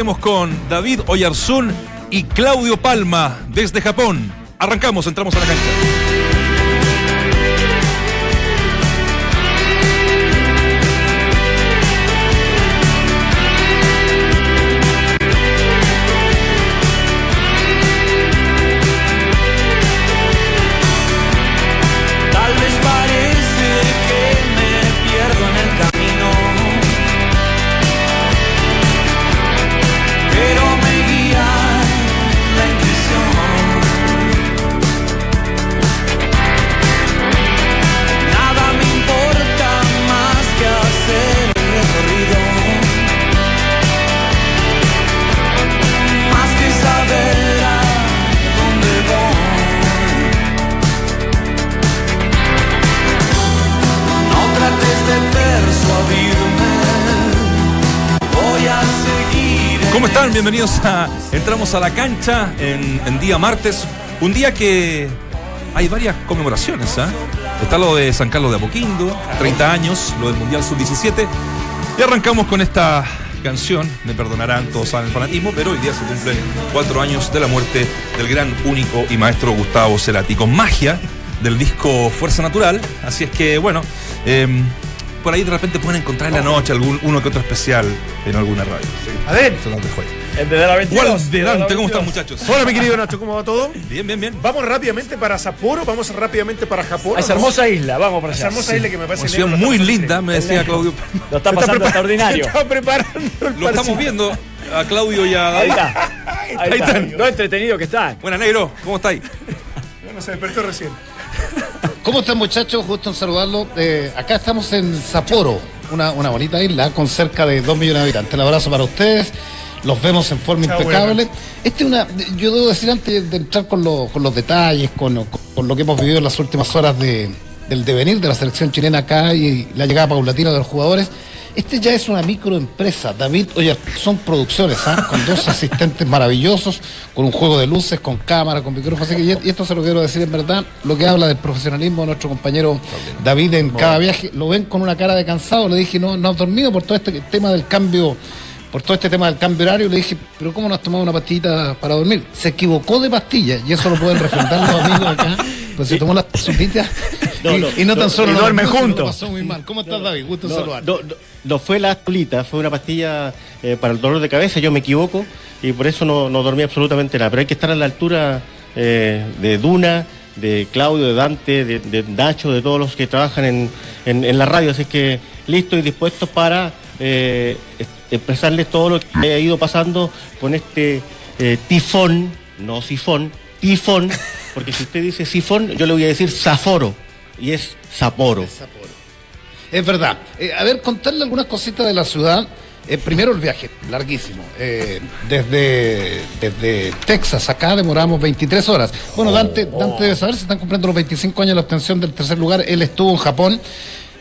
Con David Oyarzún y Claudio Palma desde Japón. Arrancamos, entramos a la cancha. Bienvenidos a Entramos a la cancha en, en día martes. Un día que hay varias conmemoraciones. ¿ah? Está lo de San Carlos de Apoquindo, 30 años, lo del Mundial Sub-17. Y arrancamos con esta canción. Me perdonarán, todos saben el fanatismo, pero hoy día se cumplen cuatro años de la muerte del gran, único y maestro Gustavo Cerati. Con magia del disco Fuerza Natural. Así es que, bueno. em, por ahí de repente pueden encontrar en la noche algún uno que otro especial en alguna radio. A ver, Se los dejo ahí. el de la 22. Igual de Dante, ¿cómo están 22. muchachos? Hola, mi querido Nacho, ¿cómo va todo? Bien, bien, bien. Vamos rápidamente para Sapporo, vamos rápidamente para Japón. A esa hermosa isla, vamos para Esa allá. hermosa isla que me parece Una ciudad negro, muy linda, me decía Claudio. Lo está pasando extraordinario. Está preparando el Lo estamos viendo a Claudio y a Ahí está. Ahí, Ahí está. Lo entretenido que está. Buenas, negro, ¿cómo estáis? No se despertó recién. ¿Cómo están muchachos? Gusto en saludarlo. Eh, acá estamos en Sapporo, una, una bonita isla con cerca de 2 millones de habitantes. Un abrazo para ustedes. Los vemos en forma Chao, impecable. Este es una, yo debo decir antes de entrar con, los- con los detalles, con, con lo que hemos vivido en las últimas horas de- del devenir de la selección chilena acá y la llegada paulatina de los jugadores. Este ya es una microempresa, David Oye, son producciones, ¿ah? con dos asistentes maravillosos, con un juego de luces, con cámara, con micrófono. Así que, y esto se lo quiero decir en verdad, lo que habla del profesionalismo de nuestro compañero David en cada viaje. Lo ven con una cara de cansado, le dije, no, no has dormido por todo este tema del cambio, por todo este tema del cambio horario. Le dije, pero ¿cómo no has tomado una pastillita para dormir? Se equivocó de pastilla, y eso lo pueden refrendar los amigos acá. Pues se tomó las No, y, no, y no tan solo y no duerme durmió, sino juntos. pasó muy mal. ¿Cómo estás, David? Gusto en No, fue la astulita, fue una pastilla eh, para el dolor de cabeza, yo me equivoco y por eso no, no dormí absolutamente nada. Pero hay que estar a la altura eh, de Duna, de Claudio, de Dante, de, de Nacho, de todos los que trabajan en, en- en la radio. Así que listos y dispuestos para eh, es- expresarles todo lo que ha ido pasando con este eh, tifón, no sifón, tifón, porque si usted dice sifón, yo le voy a decir zaforo y es Sapporo. Es verdad. Eh, a ver, contarle algunas cositas de la ciudad. Eh, primero el viaje, larguísimo. Eh, desde, desde Texas, acá demoramos 23 horas. Bueno, Dante, Dante debe saber, se están cumpliendo los 25 años de la obtención del tercer lugar. Él estuvo en Japón.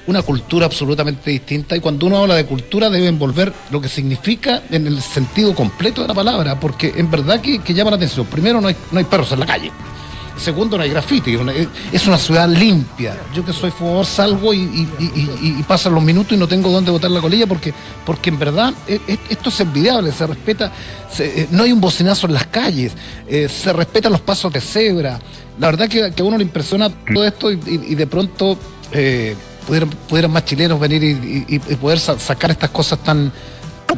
Una cultura absolutamente distinta. Y cuando uno habla de cultura, debe envolver lo que significa en el sentido completo de la palabra. Porque en verdad que, que llama la atención. Primero, no hay, no hay perros en la calle. Segundo, no hay graffiti. una- Es una ciudad limpia. Yo que soy fumador salgo y, y- pasan los minutos y no tengo dónde botar la colilla porque, porque en verdad eh, eh, esto es envidiable. Se respeta, eh, no hay un bocinazo en las calles, eh, se respetan los pasos de cebra. La verdad que, que a uno le impresiona todo esto y, de pronto eh, pudieran, pudieran más chilenos venir y, poder sa- sacar estas cosas tan,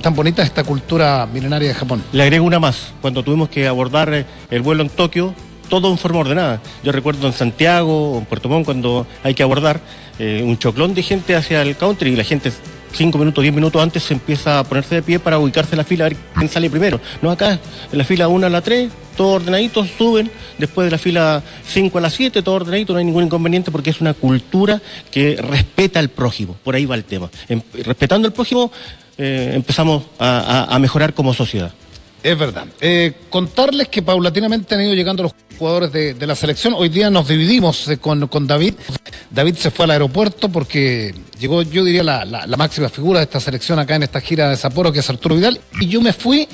tan bonitas de esta cultura milenaria de Japón. Le agrego una más. Cuando tuvimos que abordar el vuelo en Tokio, todo en forma ordenada. Yo recuerdo en Santiago o en Puerto Montt cuando hay que abordar eh, un choclón de gente hacia el country y la gente cinco minutos, diez minutos antes se empieza a ponerse de pie para ubicarse en la fila a ver quién sale primero. No acá, en la fila 1 a la 3, todos ordenaditos, suben, después de la fila 5 a la 7, todo ordenadito, no hay ningún inconveniente porque es una cultura que respeta al prójimo. Por ahí va el tema. Em- respetando al prójimo, eh, empezamos a mejorar como sociedad. Es verdad. Eh, contarles que paulatinamente han ido llegando los jugadores de, la selección. Hoy día nos dividimos eh, con, David. David se fue al aeropuerto porque llegó, yo diría, la, la- máxima figura de esta selección acá en esta gira de Sapporo, que es Arturo Vidal. Y yo me fui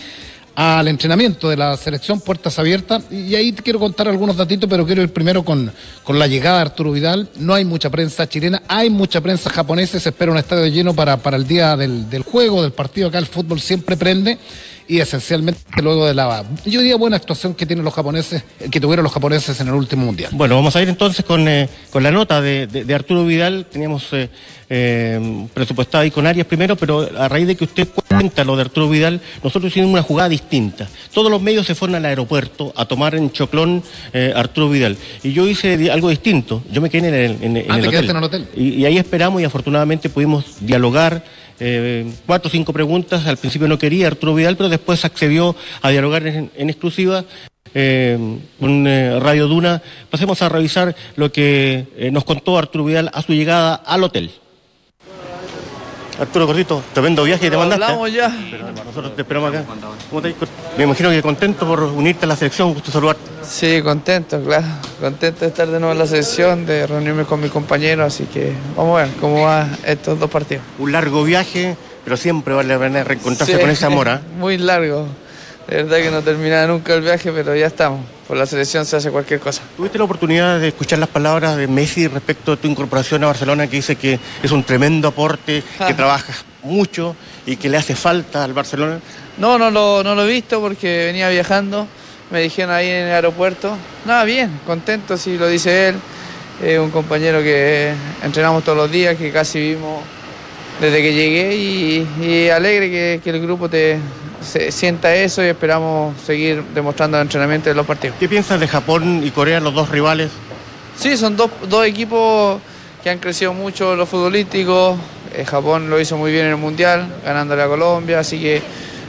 al entrenamiento de la selección Puertas Abiertas. Y ahí te quiero contar algunos datitos, pero quiero ir primero con, la llegada de Arturo Vidal. No hay mucha prensa chilena, hay mucha prensa japonesa. Se espera un estadio lleno para, el día del juego, del partido. Acá el fútbol siempre prende. Y esencialmente luego de la, yo diría, buena actuación que tienen los japoneses, que tuvieron los japoneses en el último mundial. Bueno, vamos a ir entonces con, eh, con la nota de, de- de Arturo Vidal. Teníamos eh, eh, presupuestado ahí con Arias primero, pero a raíz de que usted cuenta lo de Arturo Vidal, nosotros hicimos una jugada distinta. Todos los medios se fueron al aeropuerto a tomar en Choclón eh, Arturo Vidal. Y yo hice algo distinto. Yo me quedé en el, en, en Ah, el te hotel. quedaste en el hotel. Y, y ahí esperamos y afortunadamente pudimos dialogar. Eh, cuatro o cinco preguntas. Al principio no quería Arturo Vidal, pero después accedió a dialogar en, exclusiva eh, con eh, Radio Duna. Pasemos a revisar lo que eh, nos contó Arturo Vidal a su llegada al hotel. Arturo Gordito, tremendo viaje que te mandaste. Hablamos ya. Pero nosotros te esperamos acá. ¿Cómo te- Me imagino que contento por unirte a la selección, gusto saludarte. Sí, contento, claro. Contento de estar de nuevo en la sesión, de reunirme con mis compañeros, así que vamos a ver cómo van estos dos partidos. Un largo viaje, pero siempre vale la pena reencontrarse Sí, con esa mora. Muy largo. De verdad que no termina nunca el viaje, pero ya estamos. Por la selección se hace cualquier cosa. ¿Tuviste la oportunidad de escuchar las palabras de Messi respecto a tu incorporación a Barcelona, que dice que es un tremendo aporte, que trabajas mucho y que le hace falta al Barcelona? No, no lo, no lo he visto porque venía viajando. Me dijeron ahí en el aeropuerto. Nada, bien, contento si lo dice él. Es un compañero que entrenamos todos los días, que casi vimos desde que llegué y, y alegre que, que el grupo te se- sienta eso y esperamos seguir demostrando el entrenamiento de los partidos. ¿Qué piensas de Japón y Corea, los dos rivales? Sí, son dos, dos equipos que han crecido mucho en lo futbolístico. Eh, Japón lo hizo muy bien en el Mundial, ganándole a Colombia, así que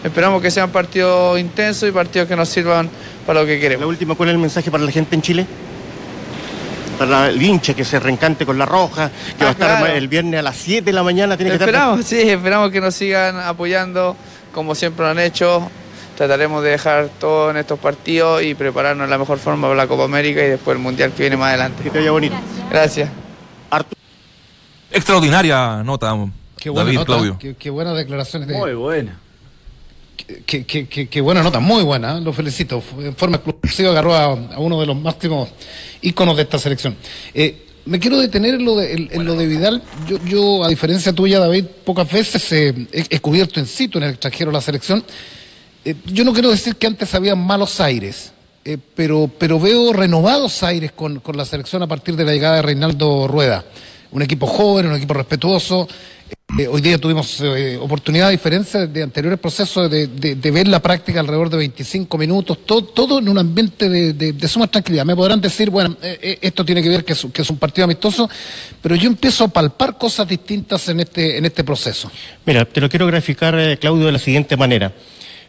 esperamos que sean partidos intensos y partidos que nos sirvan para lo que La queremos. última, ¿cuál es el mensaje para la gente en Chile? Para el hincha que se reencante con la roja, que va a Ah, estar claro. el viernes a las 7 de la mañana, tiene que estar... Esperamos, sí, esperamos que nos sigan apoyando como siempre lo han hecho. Trataremos de dejar todo en estos partidos y prepararnos de la mejor forma para la Copa América y después el Mundial que viene más adelante. Que te vaya bonito. Gracias. Arturo. Extraordinaria nota, Qué buena David, nota, Claudio. Qué, qué buenas declaraciones de, Muy buena. Qué, qué- qué- qué buena nota, muy buena, ¿eh? lo felicito. En forma exclusiva agarró a, a uno de los máximos íconos de esta selección. Eh, me quiero detener en lo de, en- en lo de Vidal. Yo, yo, a diferencia tuya, David, pocas veces eh, he, he cubierto en sitio en el extranjero la selección. Eh, yo no quiero decir que antes había malos aires, eh, pero, pero veo renovados aires con, con la selección a partir de la llegada de Reinaldo Rueda. Un equipo joven, un equipo respetuoso. Eh, hoy día tuvimos eh, oportunidad, a diferencia de anteriores procesos, de, ver la práctica alrededor de 25 minutos, todo, todo en un ambiente de, suma tranquilidad. Me podrán decir, bueno, eh, esto tiene que ver que es, que es un partido amistoso, pero yo empiezo a palpar cosas distintas en este, en este proceso. Mira, te lo quiero graficar, Claudio, de la siguiente manera.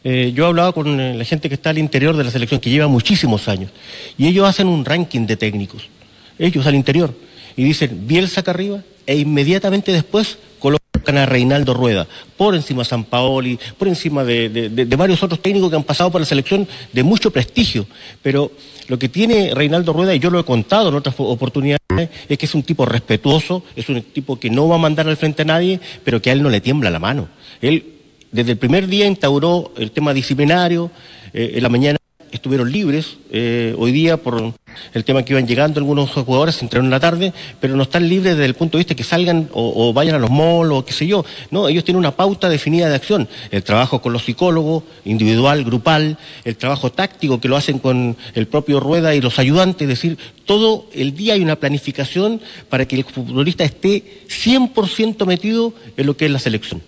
Yo he hablado con la gente que está al interior de la selección, que lleva muchísimos años, y ellos hacen un ranking de técnicos, ellos al interior, y dicen Bielsa acá arriba, e inmediatamente después colocan a Reinaldo Rueda, por encima de San Paoli, por encima de, varios otros técnicos que han pasado por la selección de mucho prestigio. Pero lo que tiene Reinaldo Rueda, y yo lo he contado en otras oportunidades, es que es un tipo respetuoso, es un tipo que no va a mandar al frente a nadie, pero que a él no le tiembla la mano. Él desde el primer día instauró el tema disciplinario, eh, en la mañana estuvieron libres, eh, hoy día por el tema que iban llegando algunos jugadores, se entrenaron en la tarde, pero no están libres desde el punto de vista que salgan o, o vayan a los malls o qué sé yo. No, ellos tienen una pauta definida de acción. El trabajo con los psicólogos, individual, grupal, el trabajo táctico que lo hacen con el propio Rueda y los ayudantes, es decir, todo el día hay una planificación para que el futbolista esté 100% metido en lo que es la selección.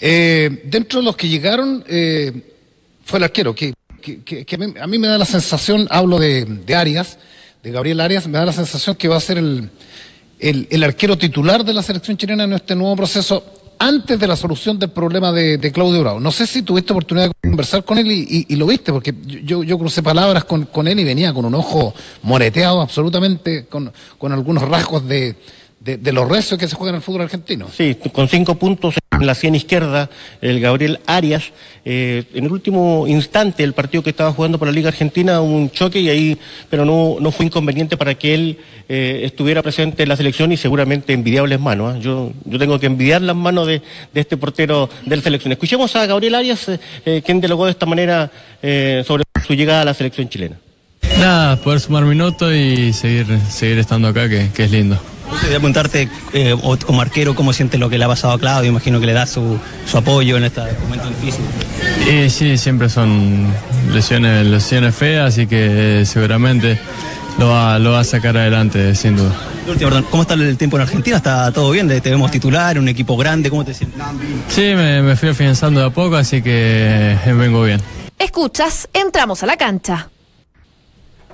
Eh, dentro de los que llegaron eh, fue el arquero, que, a, mí, me da la sensación, hablo de, Arias, de Gabriel Arias, me da la sensación que va a ser el, el- arquero titular de la selección chilena en este nuevo proceso antes de la solución del problema de, Claudio Bravo. No sé si tuviste oportunidad de conversar con él y, lo viste, porque yo, crucé palabras con, con él y venía con un ojo moreteado absolutamente, con algunos rasgos de, de, de los rezos que se juegan en el fútbol argentino. Sí, con cinco puntos en la sien izquierda, el Gabriel Arias. eh, en el último instante del partido que estaba jugando por la Liga Argentina, un choque y ahí, pero no, no fue inconveniente para que él eh, estuviera presente en la selección y seguramente envidiables manos. ¿ah? Yo, yo tengo que envidiar las manos de, de este portero de la selección. Escuchemos a Gabriel Arias, eh, eh, quien dialogó de esta manera eh, sobre su llegada a la selección chilena. Nada, poder sumar minutos y seguir, seguir estando acá, que, que es lindo. Voy a preguntarte, eh, como arquero, cómo siente lo que le ha pasado a Claudio. Imagino que le da su, su apoyo en este momento difícil. Y sí, siempre son lesiones, lesiones feas, así que eh, seguramente lo va, lo va a sacar adelante, sin duda. Y última, perdón, ¿Cómo está el tiempo en Argentina? ¿Está todo bien? Te vemos titular, un equipo grande. ¿Cómo te sientes? Sí, me, me fui afianzando de a poco, así que eh, vengo bien. Escuchas, entramos a la cancha.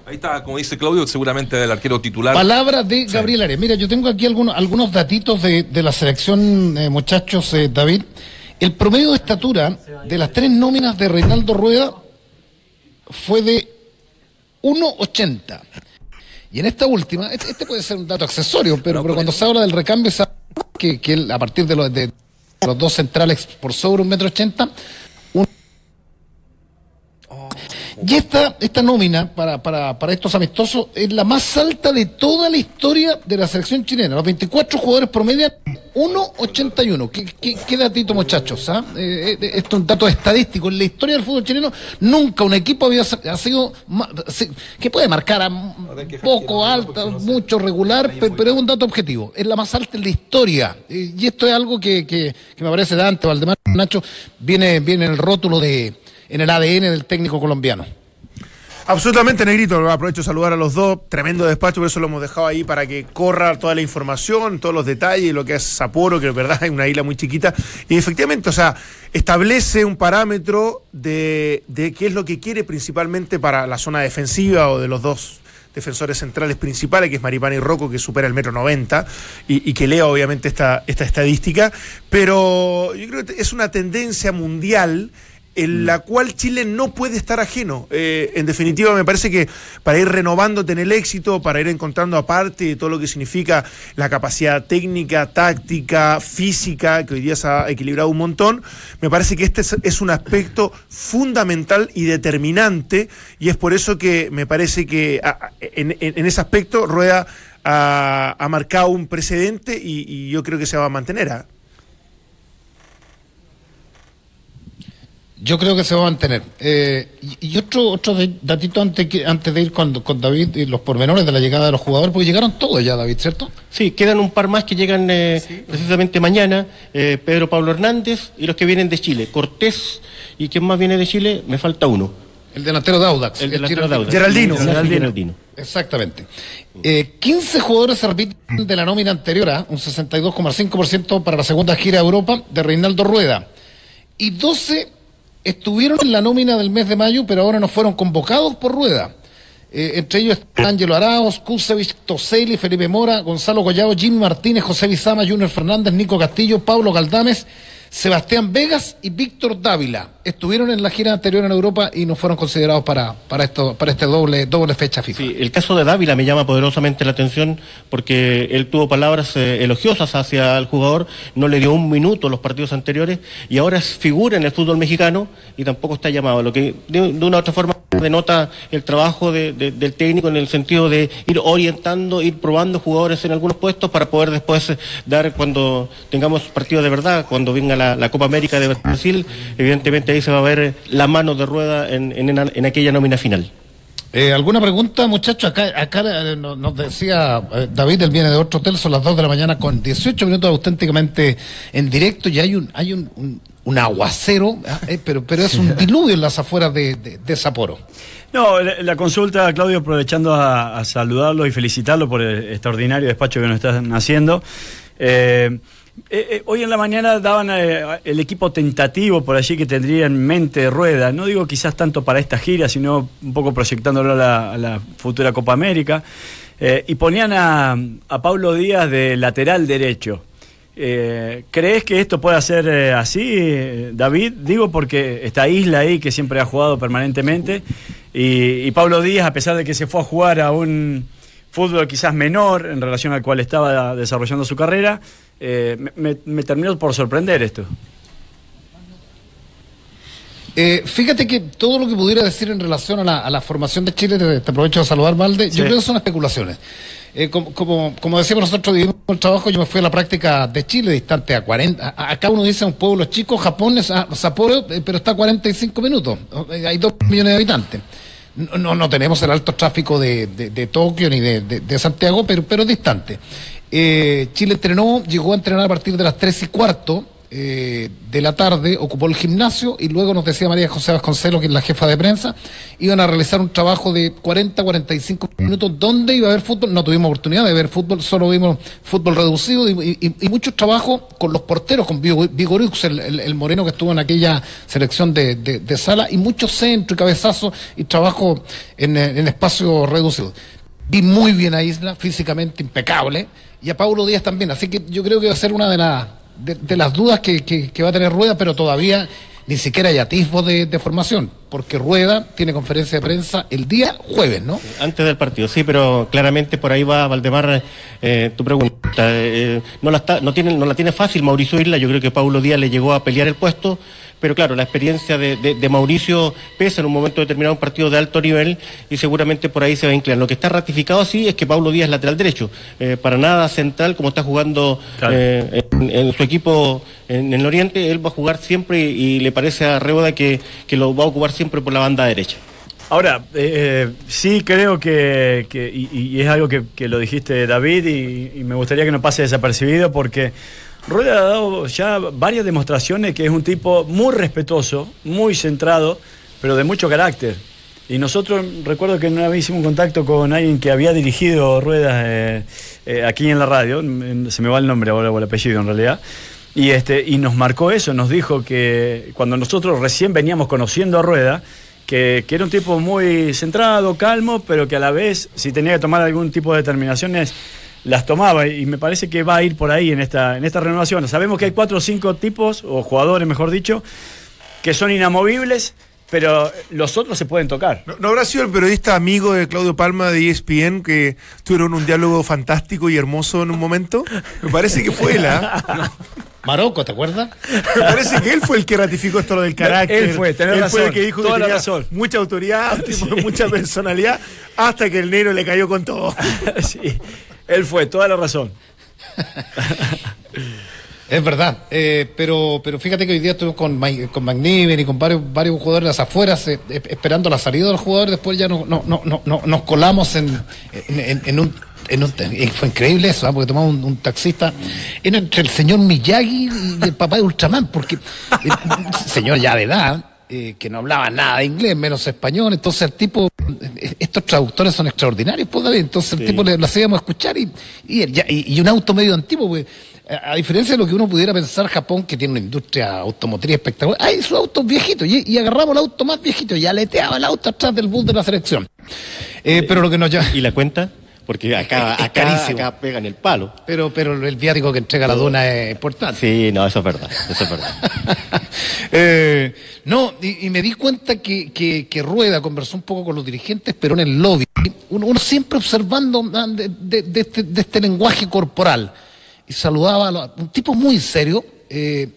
Ahí está, como dice Claudio, seguramente el arquero titular. Palabras de Gabriel Arias. Mira, yo tengo aquí algunos, algunos datitos de, de la selección, eh, muchachos, eh, David. El promedio de estatura de las tres nóminas de Reinaldo Rueda fue de 1,80. Y en esta última, este, este puede ser un dato accesorio, pero, pero cuando se habla del recambio, se habla que, que él, a partir de los, de los dos centrales por sobre un metro ochenta, un- y esta, esta nómina para, para, para estos amistosos es la más alta de toda la historia de la selección chilena. Los 24 jugadores promedian 1.81. ¿Qué, qué, qué datito, muchachos? ah? Eh, eh, esto es un dato estadístico. En la historia del fútbol chileno, nunca un equipo había ha sido que puede marcar a poco, alta, mucho, regular, pe- pero, es un dato objetivo. Es la más alta en la historia. Eh, y esto es algo que, que, que me parece Dante, Valdemar, Nacho, viene, viene en el rótulo de en el ADN del técnico colombiano. Absolutamente, Negrito. Aprovecho de saludar a los dos. Tremendo despacho, por eso lo hemos dejado ahí para que corra toda la información, todos los detalles, lo que es Sapporo, que es verdad es una isla muy chiquita. Y efectivamente, o sea, establece un parámetro de, qué es lo que quiere principalmente para la zona defensiva o de los dos defensores centrales principales, que es Maripana y Rocco, que supera el metro 90, y, que lea obviamente esta estadística. Pero yo creo que es una tendencia mundial en la cual Chile no puede estar ajeno. Eh, en definitiva, me parece que para ir renovándote en el éxito, para ir encontrando aparte de todo lo que significa la capacidad técnica, táctica, física, que hoy día se ha equilibrado un montón, me parece que este es, es un aspecto fundamental y determinante, y es por eso que me parece que a- en, ese aspecto Rueda ha, ha marcado un precedente y, y yo creo que se va a mantener. Yo creo que se va a mantener. Eh, y, y otro otro datito antes, que, antes de ir con, con David y los pormenores de la llegada de los jugadores, porque llegaron todos ya, David, ¿cierto? Sí, quedan un par más que llegan eh, precisamente mañana. eh, Pedro Pablo Hernández y los que vienen de Chile. Cortés y quién más viene de Chile, me falta uno. El delantero de Audax. El delantero Geraldino. de Audax. Geraldino. Geraldino. Geraldino. Exactamente. Eh, 15 jugadores se repiten de la nómina anterior, ¿ah? un 62,5% para la segunda gira a Europa de Reinaldo Rueda. Y 12 estuvieron en la nómina del mes de mayo, pero ahora no fueron convocados por Rueda. Eh, entre ellos están Ángelo Araos, Kusevich, Toselli, Felipe Mora, Gonzalo Collado, Jimmy Martínez, José Bizama, Junior Fernández, Nico Castillo, Pablo Galdames, Sebastián Vegas y Víctor Dávila. Estuvieron en la gira anterior en Europa y no fueron considerados para, para, esto, para este doble, doble fecha FIFA. Sí, el caso de Dávila me llama poderosamente la atención porque él tuvo palabras eh, elogiosas hacia el jugador, no le dio un minuto los partidos anteriores y ahora es figura en el fútbol mexicano y tampoco está llamado, lo que de, de una u otra forma denota el trabajo de- de- del técnico en el sentido de ir orientando, ir probando jugadores en algunos puestos para poder después dar cuando tengamos partidos de verdad, cuando venga la, la Copa América de Brasil, evidentemente ahí se va a ver la mano de rueda en, en- en aquella nómina final. Eh, ¿Alguna pregunta, muchachos? Acá, acá eh, no- nos decía eh, David, él viene de otro hotel, son las 2 de la mañana con 18 minutos auténticamente en directo y hay un, hay un, un- un aguacero, ah, eh, pero, pero es un diluvio en las afueras de, de, de Sapporo. No, la, la consulta, Claudio, aprovechando a, a saludarlo y felicitarlo por el extraordinario despacho que nos están haciendo. Eh, eh, eh, hoy en la mañana daban eh, el equipo tentativo por allí que tendría en mente Rueda. No digo quizás tanto para esta gira, sino un poco proyectándolo a la, a la futura Copa América. Eh, y ponían a, a Pablo Díaz de lateral derecho. Eh, ¿Crees que esto pueda ser eh, así, David? Digo porque está Isla ahí, que siempre ha jugado permanentemente, y, y Pablo Díaz, a pesar de que se fue a jugar a un fútbol quizás menor en relación al cual estaba desarrollando su carrera, eh, me, me- terminó por sorprender esto. Eh, fíjate que todo lo que pudiera decir en relación a la, a la formación de Chile, te, te aprovecho de saludar, Valde, Sí. yo creo que son especulaciones. Eh, como, como, como decíamos nosotros, dividimos el trabajo, yo me fui a la práctica de Chile, distante a 40. a- Acá uno dice un pueblo chico, Japón es a- Sapporo, eh, pero está a 45 minutos. Eh, Hay dos millones de habitantes. No, no, tenemos el alto tráfico de, de- Tokio ni de, de- de Santiago, pero, pero distante. Eh, Chile entrenó, llegó a entrenar a partir de las 3 y cuarto eh, de la tarde, ocupó el gimnasio y luego nos decía María José Vasconcelos, que es la jefa de prensa, iban a realizar un trabajo de 40, 45 minutos donde iba a haber fútbol. No tuvimos oportunidad de ver fútbol, solo vimos fútbol reducido y, y, y muchos trabajos con los porteros, con Vigo- Vigorux, el, el- moreno que estuvo en aquella selección de, sala, y muchos centros y cabezazos y trabajo en, en espacios reducidos. Vi muy bien a Isla, físicamente impecable, y a Paulo Díaz también. Así que yo creo que va a ser una de, las de, las dudas que, que- que va a tener Rueda, pero todavía ni siquiera hay atisbo de, de formación, porque Rueda tiene conferencia de prensa el día jueves, ¿no? Antes del partido, sí, pero claramente por ahí va Valdemar eh, tu pregunta. Eh, no, la está, no, tiene, no la tiene fácil Mauricio Isla, yo creo que Paulo Díaz le llegó a pelear el puesto, pero claro, la experiencia de, de- de Mauricio pesa en un momento determinado un partido de alto nivel y seguramente por ahí se va a inclinar. Lo que está ratificado sí es que Paulo Díaz es lateral derecho, eh, para nada central como está jugando Claro. eh, en, en su equipo en, el Oriente, él va a jugar siempre y, y le parece a Reuda que, que lo va a ocupar siempre por la banda derecha. Ahora, eh, sí creo que, que- y, y es algo que, que lo dijiste David y, y me gustaría que no pase desapercibido porque Rueda ha dado ya varias demostraciones que es un tipo muy respetuoso, muy centrado, pero de mucho carácter. Y nosotros, recuerdo que una vez hicimos un contacto con alguien que había dirigido ruedas eh, eh, aquí en la radio, se me va el nombre ahora o el apellido en realidad, y, este, y nos marcó eso, nos dijo que cuando nosotros recién veníamos conociendo a Rueda, que, que era un tipo muy centrado, calmo, pero que a la vez, si tenía que tomar algún tipo de determinaciones, las tomaba. Y me parece que va a ir por ahí en esta, en esta renovación. Sabemos que hay cuatro o cinco tipos, o jugadores, mejor dicho, que son inamovibles, pero los otros se pueden tocar. ¿No, no habrá sido el periodista amigo de Claudio Palma de ESPN que tuvieron un diálogo fantástico y hermoso en un momento? Me parece que fue él, ¿ah? Marocco, ¿te acuerdas? Me parece que él fue el que ratificó esto lo del carácter. Él fue, tenés Él razón, fue el que dijo toda que tenía razón. mucha autoridad, mucha personalidad, hasta que el negro le cayó con todo. sí, él fue, toda la razón. Es verdad, eh, pero pero fíjate que hoy día estuvimos con, con McNiven y con varios varios jugadores de las afueras eh, esperando la salida del jugador, después ya no, no, no, no, no- nos colamos en, en, en- un... en un- y fue increíble eso, ¿ah? porque tomamos un, un taxista era entre el señor Miyagi y el papá de Ultraman, porque eh, señor ya de edad, eh, que no hablaba nada de inglés, menos español, entonces el tipo, estos traductores son extraordinarios, pues David, entonces el tipo le, lo hacíamos escuchar y, y, y- y un auto medio antiguo, pues, a, diferencia de lo que uno pudiera pensar, Japón, que tiene una industria automotriz espectacular, hay sus autos viejitos, y, y agarramos el auto más viejito, y aleteaba el auto atrás del bus de la selección. Eh, pero lo que nos llama... ¿Y la cuenta? Porque acá, Es- acá, acá pegan el palo. Pero, pero el viático que entrega la duna es importante. Sí, no, eso es verdad, eso es verdad. Eh, no, y, y me di cuenta que, que- que Rueda conversó un poco con los dirigentes, pero en el lobby, uno, uno siempre observando ah, de, de- de este, de este lenguaje corporal. Y saludaba a los- un tipo muy serio. eh,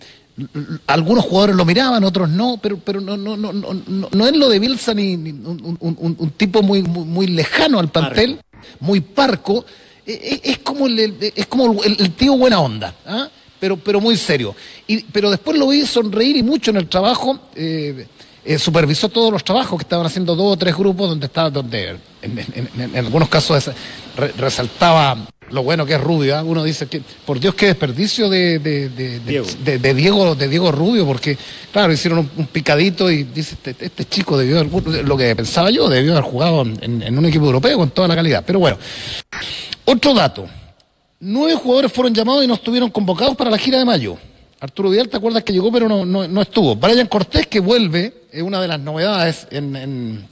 algunos jugadores lo miraban, otros no, pero, pero no, no, no, no, no, no es lo de Bielsa ni, ni un, un- un- un tipo muy, muy, muy lejano al plantel, muy parco. Eh, eh, es como el, es como el, el tío buena onda, ¿ah? pero, pero muy serio. Y, pero después lo vi sonreír y mucho en el trabajo. eh, eh, supervisó todos los trabajos que estaban haciendo dos o tres grupos donde estaba, donde en, en- en- en algunos casos esa- re- resaltaba lo bueno que es Rubio. ¿ah? Uno dice que, por Dios, qué desperdicio de, de- Diego. de- de Diego, de Diego Rubio, porque, claro, hicieron un, un picadito y dice, este, este chico debió haber, lo que pensaba yo, debió haber jugado en, en un equipo europeo con toda la calidad. Pero bueno, otro dato. Nueve jugadores fueron llamados y no estuvieron convocados para la gira de mayo. Arturo Vidal, ¿te acuerdas que llegó pero no, no, no estuvo? Brian Cortés, que vuelve, es una de las novedades en, en-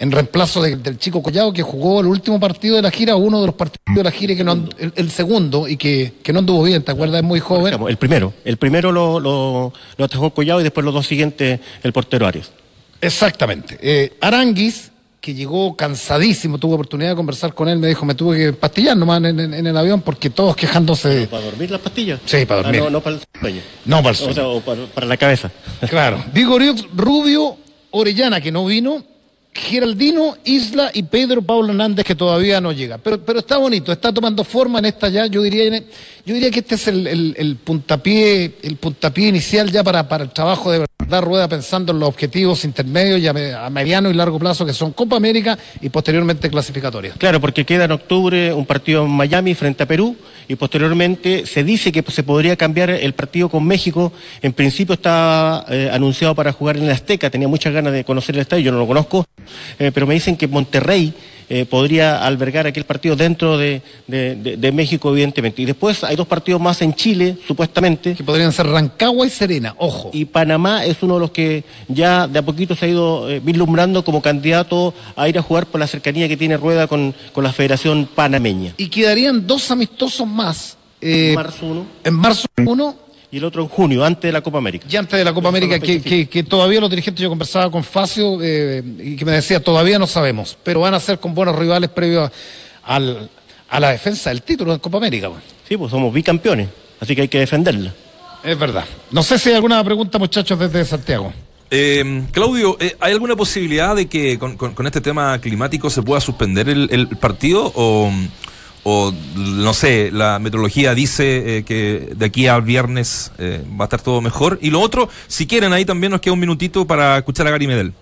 en reemplazo de- del chico Collado, que jugó el último partido de la gira, uno de los partidos de la gira, que no, el, el segundo, y que, que no anduvo bien, ¿te acuerdas? Es muy joven. El primero, el primero lo, lo, lo atajó Collado y después los dos siguientes el portero Arias. Exactamente. Eh, Aranguis, que llegó cansadísimo, tuve oportunidad de conversar con él, me dijo, me tuve que pastillar nomás en, en- en el avión porque todos quejándose. ¿Para dormir las pastillas? Sí, para dormir. Ah, no, no para el sueño. No, para el O sueño. sea, o para, para la cabeza. Claro. Vigoriux, Rubio, Orellana, que no vino, Geraldino, Isla y Pedro Pablo Hernández, que todavía no llega. Pero, pero está bonito, está tomando forma en esta ya. Yo diría, yo diría que este es el, puntapié, el puntapié inicial ya para, para el trabajo de verdad Rueda pensando en los objetivos intermedios y a, a mediano y largo plazo que son Copa América y posteriormente clasificatorias. Claro, porque queda en octubre un partido en Miami frente a Perú y posteriormente se dice que se podría cambiar el partido con México. En principio estaba eh, anunciado para jugar en el Azteca, tenía muchas ganas de conocer el estadio, yo no lo conozco, eh, pero me dicen que Monterrey eh, podría albergar aquel partido dentro de, de- de- de México, evidentemente. Y después hay dos partidos más en Chile, supuestamente. Que podrían ser Rancagua y Serena, ojo. Y Panamá es uno de los que ya de a poquito se ha ido eh, vislumbrando como candidato a ir a jugar por la cercanía que tiene Rueda con, con la Federación Panameña. Y quedarían dos amistosos más. eh, En marzo uno. En marzo uno Y el otro en junio, antes de la Copa América. y antes de la Copa América, que, que- que todavía los dirigentes, yo conversaba con Facio eh, y que me decía, todavía no sabemos, pero van a ser con buenos rivales previos a, al- a la defensa del título de Copa América. bueno. Sí, pues somos bicampeones, así que hay que defenderla. Es verdad. No sé si hay alguna pregunta, muchachos, desde Santiago. Eh, Claudio, eh, ¿hay alguna posibilidad de que con, con- con este tema climático se pueda suspender el, el partido? O, o, no sé, la meteorología dice eh, que de aquí al viernes eh, va a estar todo mejor. Y lo otro, si quieren, ahí también nos queda un minutito para escuchar a Gary Medel.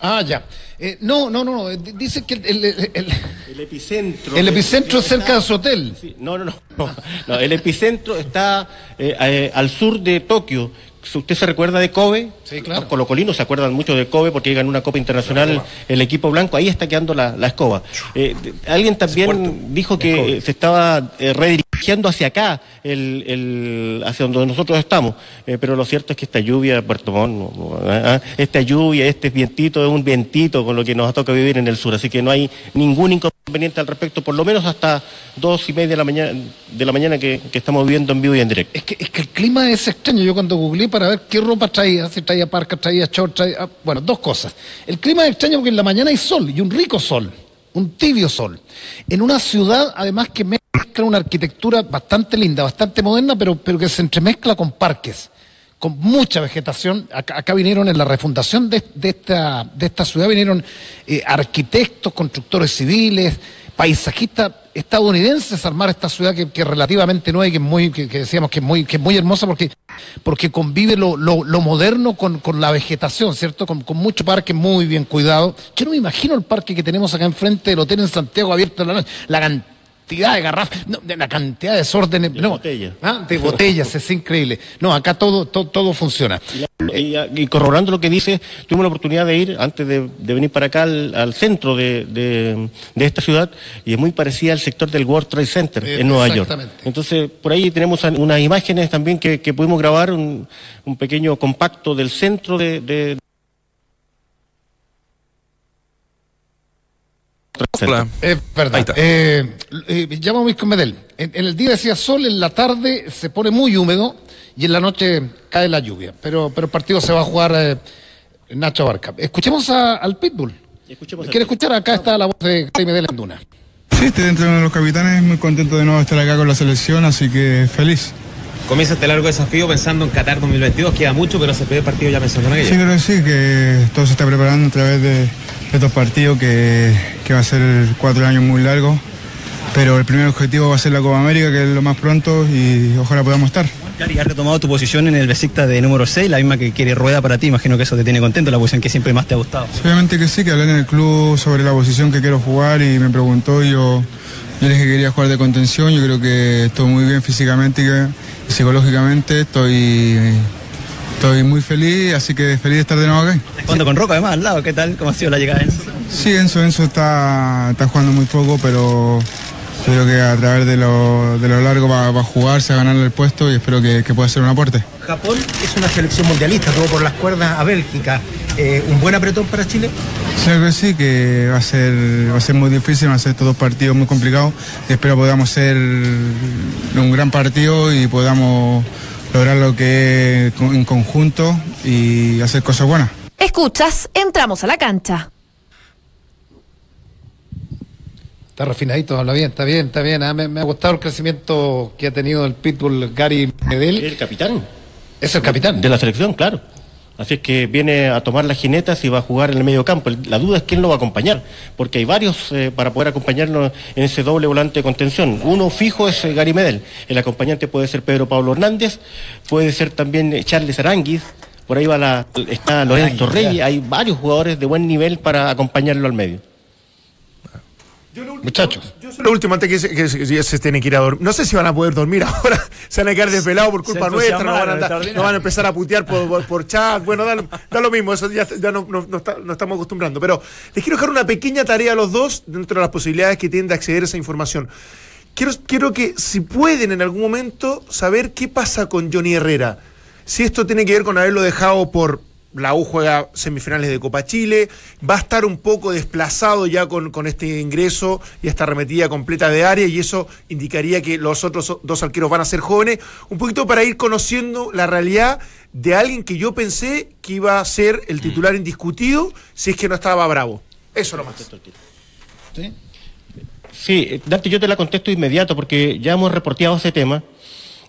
Ah, ya. Eh, no, no, no, no. d- Dice que el, el- el- el- El epicentro. el epicentro es cerca de su hotel. Sí, no, no, no, no, no, El epicentro está eh, eh, al sur de Tokio. Si usted se recuerda de Kobe, Sí, claro. los colocolinos se acuerdan mucho de Kobe porque ganó una Copa Internacional el equipo blanco, ahí está quedando la, la escoba. Eh, alguien también dijo que eh, se estaba eh, redirigiendo hacia acá, el, el- hacia donde nosotros estamos, Eh, pero lo cierto es que esta lluvia, Puerto Montt, ah, ah, esta lluvia, este vientito es un vientito con lo que nos toca vivir en el sur, así que no hay ningún inconveniente al respecto, por lo menos hasta dos y media de la mañana, de la mañana que, que estamos viviendo en vivo y en directo. Es que, es que el clima es extraño. Yo cuando googleé para ver qué ropa traía, si traía parca, traía short, traía... ah, bueno, dos cosas. El clima es extraño porque en la mañana hay sol, y un rico sol, un tibio sol. En una ciudad, además, que mezcla una arquitectura bastante linda, bastante moderna, pero, pero que se entremezcla con parques, con mucha vegetación. Acá, vinieron en la refundación de, de esta, de esta ciudad, vinieron eh, arquitectos, constructores civiles, paisajistas estadounidenses armar esta ciudad que, que relativamente nueva y que es muy, que, que decíamos que es muy, que es muy hermosa porque, porque convive lo, lo, lo moderno con, con la vegetación, ¿cierto? Con, con mucho parque muy bien cuidado. Yo no me imagino el parque que tenemos acá enfrente del hotel en Santiago abierto en la noche. La de garrafas, no, de la cantidad de desórdenes, no, botellas. ¿ah? de botellas, es increíble. No, acá todo, todo, todo funciona. Y, y corroborando lo que dice, tuvimos la oportunidad de ir antes de, de venir para acá al, al centro de, de- de esta ciudad y es muy parecida al sector del World Trade Center Eh, en Nueva York. Entonces, por ahí tenemos unas imágenes también que, que pudimos grabar, un, un pequeño compacto del centro de... Hola. Es verdad. está. Eh, eh, llamo a Medel. En, en el día decía sol, en la tarde se pone muy húmedo y en la noche cae la lluvia. Pero, pero el partido se va a jugar eh, Nacho Barca. Escuchemos a- al Pitbull. Escuchemos ¿Quiere escuchar? Acá está la voz de Gary Medel en Duna. Sí, estoy dentro de uno de los capitanes, muy contento de nuevo estar acá con la selección, así que feliz. Comienza este largo desafío pensando en Qatar 2022, queda mucho, pero se el partido ya pensando en Sí, creo que sí, que todo se está preparando a través de, estos partidos, que, que va a ser cuatro años muy largos, pero el primer objetivo va a ser la Copa América, que es lo más pronto, y ojalá podamos estar. Gary, has retomado tu posición en el Besiktas de número 6, la misma que quiere Rueda para ti. Imagino que eso te tiene contento, la posición que siempre más te ha gustado. Obviamente que sí, que hablé en el club sobre la posición que quiero jugar y me preguntó yo, yo le dije que quería jugar de contención, yo creo que estoy muy bien físicamente y, que- psicológicamente, estoy, estoy muy feliz, así que feliz de estar de nuevo acá. Jugando con Roca además al lado, ¿qué tal? ¿Cómo ha sido la llegada de Enzo? Sí, Enzo, Enzo está, está jugando muy poco, pero creo que a través de lo, de lo largo va, va a jugarse, a ganar el puesto y espero que, que pueda ser un aporte. Japón es una selección mundialista, tuvo por las cuerdas a Bélgica. Eh, ¿Un buen apretón para Chile? Sí, creo que sí, que va a ser, va a ser muy difícil, van a ser estos dos partidos muy complicados. Espero podamos ser un gran partido y podamos lograr lo que es en conjunto y hacer cosas buenas. Escuchas, entramos a la cancha. Está refinadito, habla bien, está bien, está bien. Ah, me, me ha gustado el crecimiento que ha tenido el Pitbull Gary Medel. El capitán. Es el capitán. De la selección, claro. Así es que viene a tomar las jinetas y va a jugar en el medio campo. La duda es quién lo va a acompañar, porque hay varios eh, para poder acompañarlo en ese doble volante de contención. Uno fijo es eh, Gary Medel. El acompañante puede ser Pedro Pablo Hernández, puede ser también eh, Charles Aranguiz. Por ahí va la, está Lorenzo Reyes. Hay varios jugadores de buen nivel para acompañarlo al medio. Muchachos. Lo último, antes que se, que se- que se tienen que ir a dormir. No sé si van a poder dormir ahora. Se van a quedar desvelados por culpa nuestra. No van, a entusiasmaron, andar- extraordinario. no van a empezar a putear por, por- por chat. Bueno, da, lo- da lo mismo. Eso ya, ya no, no- no está- no estamos acostumbrando. Pero les quiero dejar una pequeña tarea a los dos dentro de las posibilidades que tienen de acceder a esa información. Quiero, quiero que, si pueden en algún momento, saber qué pasa con Johnny Herrera. Si esto tiene que ver con haberlo dejado por. La U juega semifinales de Copa Chile, va a estar un poco desplazado ya con, con este ingreso y esta arremetida completa de área, y eso indicaría que los otros dos arqueros van a ser jóvenes, un poquito para ir conociendo la realidad de alguien que yo pensé que iba a ser el titular indiscutido si es que no estaba bravo. Eso nomás. Sí, eh, Dante, yo te la contesto inmediato porque ya hemos reporteado ese tema.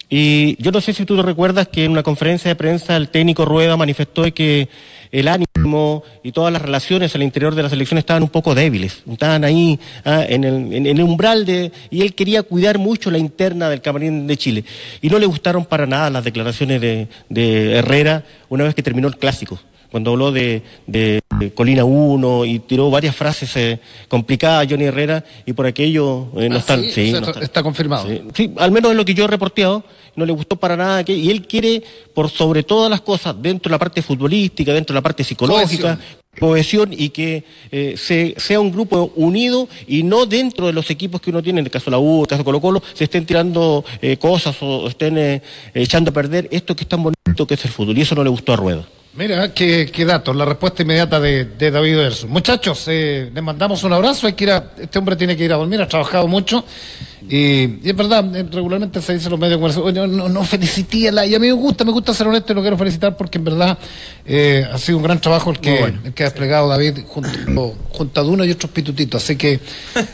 Y yo no sé si tú te recuerdas que en una conferencia de prensa el técnico Rueda manifestó que el ánimo y todas las relaciones al interior de la selección estaban un poco débiles, estaban ahí ah, en, el, en el umbral de... Y él quería cuidar mucho la interna del camarín de Chile. Y no le gustaron para nada las declaraciones de, de Herrera una vez que terminó el clásico cuando habló de, de Colina 1 y tiró varias frases eh, complicadas Johnny Herrera y por aquello eh, no Ah, están. sí, sí, o sea, no está- están. está confirmado. Sí, sí, al menos es lo que yo he reporteado, no le gustó para nada que, y él quiere, por sobre todas las cosas, dentro de la parte futbolística, dentro de la parte psicológica, cohesión, y que eh, se, sea un grupo unido y no dentro de los equipos que uno tiene, en el caso de la U, en el caso de Colo Colo, se estén tirando eh, cosas o estén eh, echando a perder esto que es tan bonito que es el fútbol, y eso no le gustó a Rueda. Mira, qué, qué datos, la respuesta inmediata de, de David Verso. Muchachos, eh, les mandamos un abrazo, hay que ir a, este hombre tiene que ir a dormir, ha trabajado mucho, y, y es verdad, eh, regularmente se dice en los medios de comunicación, "Oye, no, no felicité a la, y a mí me gusta, me gusta ser honesto y lo quiero felicitar porque en verdad eh, ha sido un gran trabajo el que, el que ha desplegado David junto, junto a Duna y otros pitutitos. Así que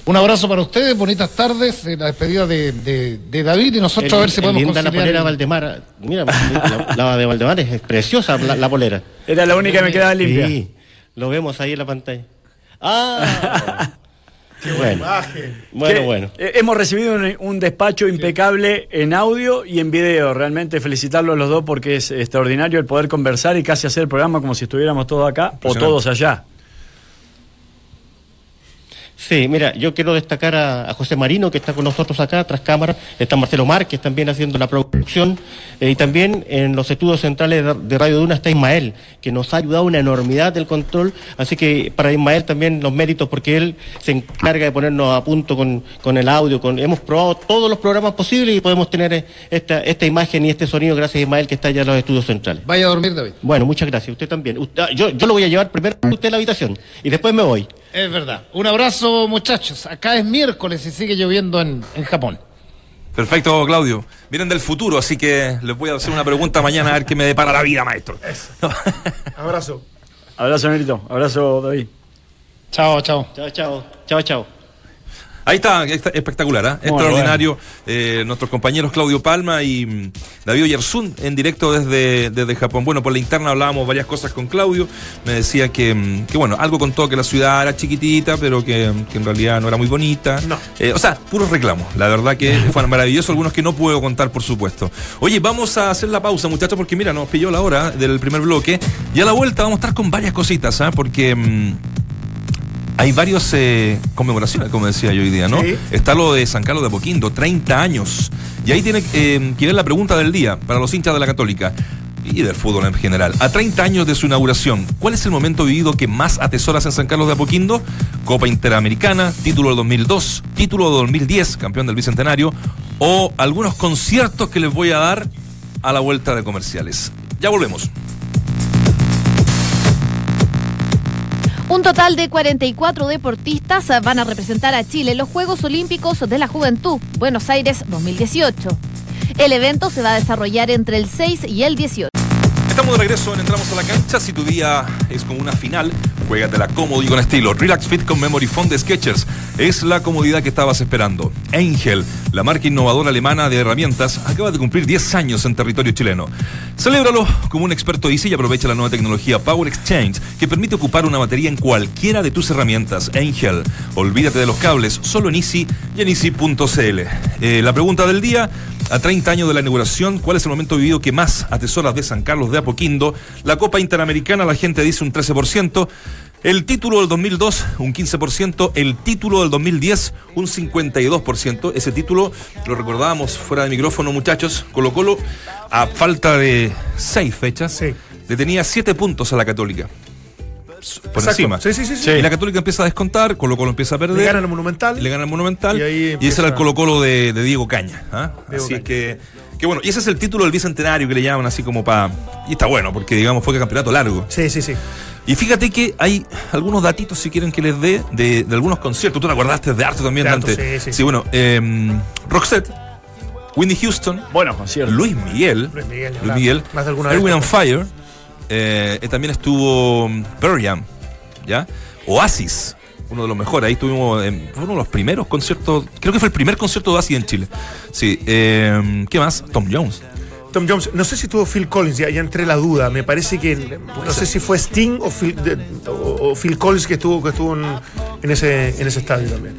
un abrazo para ustedes, bonitas tardes, eh, la despedida de, de- de David y nosotros a ver si El- el podemos linda la polera el- Valdemar. Mira, la, la de Valdemar es preciosa la, la polera. Era la única que me quedaba limpia. Sí, lo vemos ahí en la pantalla. Ah, Qué buena imagen. bueno, Que, bueno. eh, hemos recibido un, un despacho impecable en audio y en video. Realmente felicitarlos a los dos porque es extraordinario el poder conversar y casi hacer el programa como si estuviéramos todos acá o todos allá. Sí, mira, yo quiero destacar a, a José Marino, que está con nosotros acá, tras cámara. Está Marcelo Márquez también haciendo la producción. eh, y también en los estudios centrales de, de Radio Duna está Ismael, que nos ha ayudado una enormidad del control. Así que para Ismael también los méritos, porque él se encarga de ponernos a punto con, con el audio. Con, hemos probado todos los programas posibles y podemos tener eh, esta, esta imagen y este sonido gracias a Ismael, que está allá en los estudios centrales. Vaya a dormir, David. Bueno, muchas gracias. Usted también. Usted- yo, yo lo voy a llevar primero a usted a la habitación y después me voy. Es verdad. Un abrazo, muchachos. Acá es miércoles y sigue lloviendo en, en Japón. Perfecto, Claudio. Vienen del futuro, así que les voy a hacer una pregunta mañana a ver qué me depara la vida, maestro. Abrazo. Abrazo, Nerito. Abrazo, David. Chao, chao. Chao, chao. Chao, chao. Ahí está, está, espectacular, ¿ah? Muy extraordinario. Eh, nuestros compañeros Claudio Palma y mm, David Yersun en directo desde, desde Japón. Bueno, por la interna hablábamos varias cosas con Claudio. Me decía que, mm, que bueno, algo contó que la ciudad era chiquitita, pero que, que en realidad no era muy bonita. No. Eh, o sea, puros reclamos. La verdad que fue maravilloso, algunos que no puedo contar, por supuesto. Oye, vamos a hacer la pausa, muchachos, porque mira, nos pilló la hora del primer bloque. Y a la vuelta vamos a estar con varias cositas, ¿ah? Porque. mm, hay varias eh, conmemoraciones, como decía yo hoy día, ¿no? Sí. Está lo de San Carlos de Apoquindo, 30 años. Y ahí tiene eh, que ver la pregunta del día para los hinchas de la Católica y del fútbol en general. A 30 años de su inauguración, ¿cuál es el momento vivido que más atesoras en San Carlos de Apoquindo? Copa Interamericana, título del 2002, título del 2010, campeón del Bicentenario, o algunos conciertos que les voy a dar a la vuelta de comerciales. Ya volvemos. Un total de 44 deportistas van a representar a Chile en los Juegos Olímpicos de la Juventud, Buenos Aires 2018. El evento se va a desarrollar entre el 6 y el 18. Estamos de regreso en Entramos a la Cancha. Si tu día es como una final, juégatela cómodo y con estilo. Relax Fit con Memory Foam de Skechers es la comodidad que estabas esperando. Angel, la marca innovadora alemana de herramientas, acaba de cumplir 10 años en territorio chileno. Celébralo como un experto Easy y aprovecha la nueva tecnología Power Exchange que permite ocupar una batería en cualquiera de tus herramientas. Angel, olvídate de los cables, solo en Easy y en Easy.cl. Eh, la pregunta del día, a 30 años de la inauguración, ¿cuál es el momento vivido que más atesoras de San Carlos de Apoquindo? La Copa Interamericana, la gente dice un 13%. El título del 2002, un 15%. El título del 2010, un 52%. Ese título, lo recordábamos fuera de micrófono, muchachos. Colo Colo, a falta de seis fechas, le tenía siete puntos a la Católica. Por Exacto. encima. Sí, sí, sí, sí. Y la Católica empieza a descontar, Colo Colo empieza a perder. Le ganan el Monumental. Le gana el Monumental. Y Y, ahí ese empieza- era el Colo Colo de, de Diego Caña. ¿ah? Diego así Caña. que, que bueno, y ese es el título del bicentenario que le llaman así como para. Y está bueno, porque digamos fue campeonato largo. Sí, sí, sí. Y fíjate que hay algunos datitos, si quieren que les dé, de, de algunos conciertos. Tú te acordaste de Arte también, De Arto, Dante. sí, sí, sí. bueno, eh, Roxette, Whitney Houston, Buenos conciertos. Luis Miguel, Luis Miguel, Luis. Miguel, Más de alguna Erwin vez. and Fire, eh, eh, también estuvo mm, Jam, ¿ya? Oasis, uno de los mejores. Ahí tuvimos, eh, fue uno de los primeros conciertos, creo que fue el primer concierto de Oasis en Chile. Sí, eh, ¿qué más? Tom Jones. Tom Jones, no sé si tuvo Phil Collins, ya, ya entré la duda. Me parece que no sé si fue Sting o Phil, de- o- o Phil Collins que estuvo, que estuvo en, en ese, en ese estadio también.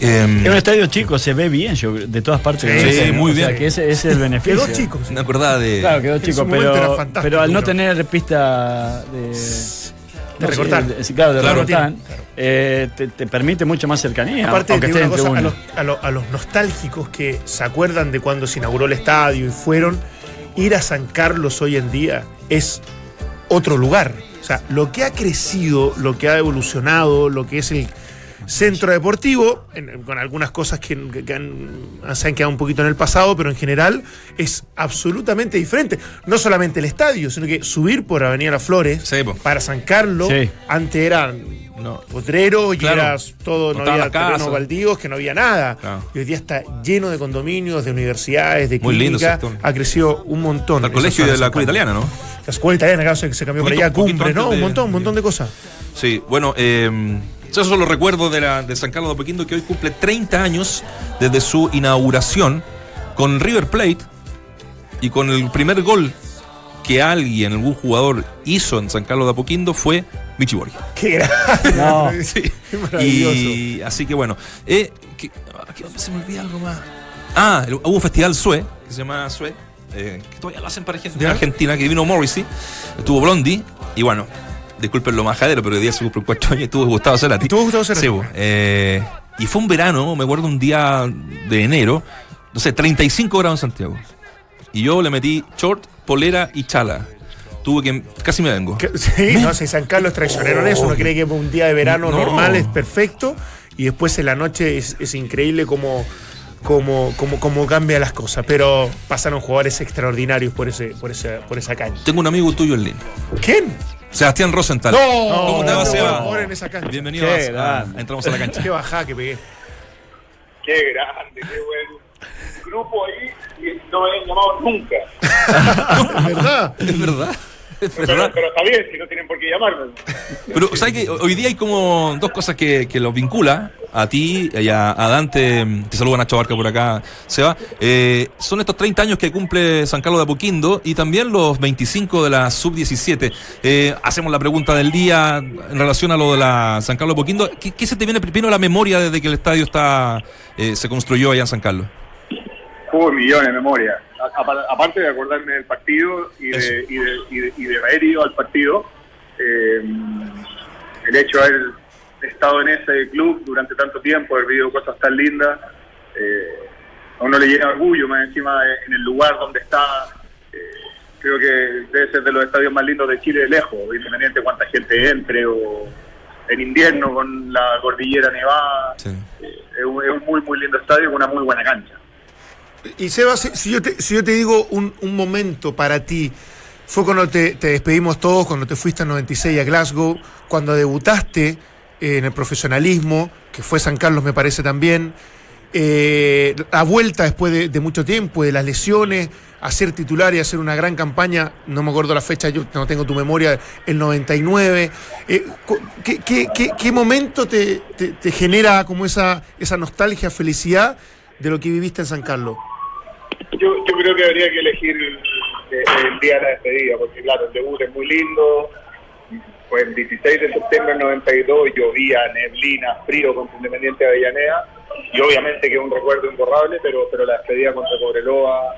Eh, Es un estadio chico, se ve bien yo, de todas partes. Sí, sí, ¿no? muy O sea, bien. que ese, ese es el beneficio. Quedó chico. me acordaba de... Claro, quedó chico, pero, pero al no tener pista de, De recortar. sí, claro, de Claro, recortar, eh, te, te permite mucha más cercanía. Aparte, aunque te digo esté una en cosa, tribuna. a los, a, lo- a los nostálgicos que se acuerdan de cuando se inauguró el estadio y fueron, ir a San Carlos hoy en día es otro lugar. O sea, lo que ha crecido, lo que ha evolucionado, lo que es el centro deportivo, en- con algunas cosas que, que- que han- se han quedado un poquito en el pasado, pero en general es absolutamente diferente. No solamente el estadio, sino que subir por Avenida Las Flores Sí, para San Carlos, Sí. antes era No. potrero y Claro. era todo, No no, había terrenos baldíos, que no había nada. Claro. Y hoy día está lleno de condominios, de universidades, de Muy lindo clínicas. Ha crecido un montón. El colegio de la escuela italiana, ¿no? La escuela italiana, claro, se, se cambió por Poquito- allá, poquito cumbre, ¿no? Un montón, un montón de cosas. Sí, bueno, eh, esos son los recuerdos de, la, de San Carlos de Apoquindo que hoy cumple 30 años desde su inauguración con River Plate y con el primer gol que alguien, algún jugador hizo en San Carlos de Apoquindo fue Michi Borgia. Qué grande. No. Sí. Qué maravilloso. Y así que bueno, eh, que- ah, se me olvida algo más. Ah, el- hubo un festival SUE, que se llama SUE, eh, que todavía lo hacen para gente en ¿Ya? Argentina, que vino Morrissey, estuvo Blondie, y bueno, disculpen lo majadero, pero hoy día se cumple cuatro años y estuvo Gustavo Cerati. Estuvo Gustavo Cerati. Sí, eh, y fue un verano, me acuerdo un día de enero, no sé, 35 grados en Santiago. Y yo le metí short, polera y chala. Tuve que, casi me vengo. Sí, no, si San Carlos traicionero en eso, uno cree que un día de verano No. normal es perfecto y después en la noche es, es increíble como, como, como, como cambia las cosas. Pero pasaron jugadores extraordinarios por, ese, por, esa, por esa cancha. Tengo un amigo tuyo en línea. ¿Quién? Sebastián Rosenthal. No, ¿Cómo te va, Seba? ahora en esa cancha. Bienvenido Qué a, entramos a la cancha. Qué bajada que pegué. Qué grande, qué buen grupo ahí y no me habían llamado nunca. ¿Es verdad? Es verdad. Pero, pero está bien, si no tienen por qué llamarme. Pero, ¿sabes que Hoy día hay como dos cosas que, que los vincula a ti y a, a Dante. Te saluda Nacho Barca por acá, Seba. Eh, son estos 30 años que cumple San Carlos de Apoquindo y también los 25 de la Sub-17. Eh, hacemos la pregunta del día en relación a lo de la San Carlos de Apoquindo. ¿Qué, qué se te viene primero a la memoria desde que el estadio está eh, se construyó allá en San Carlos? Hubo millones de memoria. A- aparte de acordarme del partido y de, y de, y de, y de haber ido al partido, eh, el hecho de haber estado en ese club durante tanto tiempo, haber vivido cosas tan lindas, eh, a uno le llena orgullo, más encima en el lugar donde está. eh, creo que debe ser de los estadios más lindos de Chile de lejos, independiente de cuánta gente entre o en invierno con la cordillera nevada. Sí. Eh, es, un, es un muy, muy lindo estadio con una muy buena cancha. Y Seba, si, yo, te, digo un, momento para ti, fue cuando te, despedimos todos, cuando te fuiste en 96 a Glasgow, cuando debutaste eh, en el profesionalismo, que fue San Carlos me parece también, eh, la vuelta después de, mucho tiempo, de las lesiones, a ser titular y hacer una gran campaña, no me acuerdo la fecha, yo no tengo tu memoria, el 99. Eh, ¿qué, qué, momento te, te- te genera como esa, esa nostalgia, felicidad de lo que viviste en San Carlos? Yo, yo creo que habría que elegir el, el día de la despedida, porque claro, el debut es muy lindo. Fue el 16 de septiembre del 92, llovía, neblina, frío contra Independiente de Avellaneda. Y obviamente que es un recuerdo imborrable, pero, pero la despedida contra Cobreloa,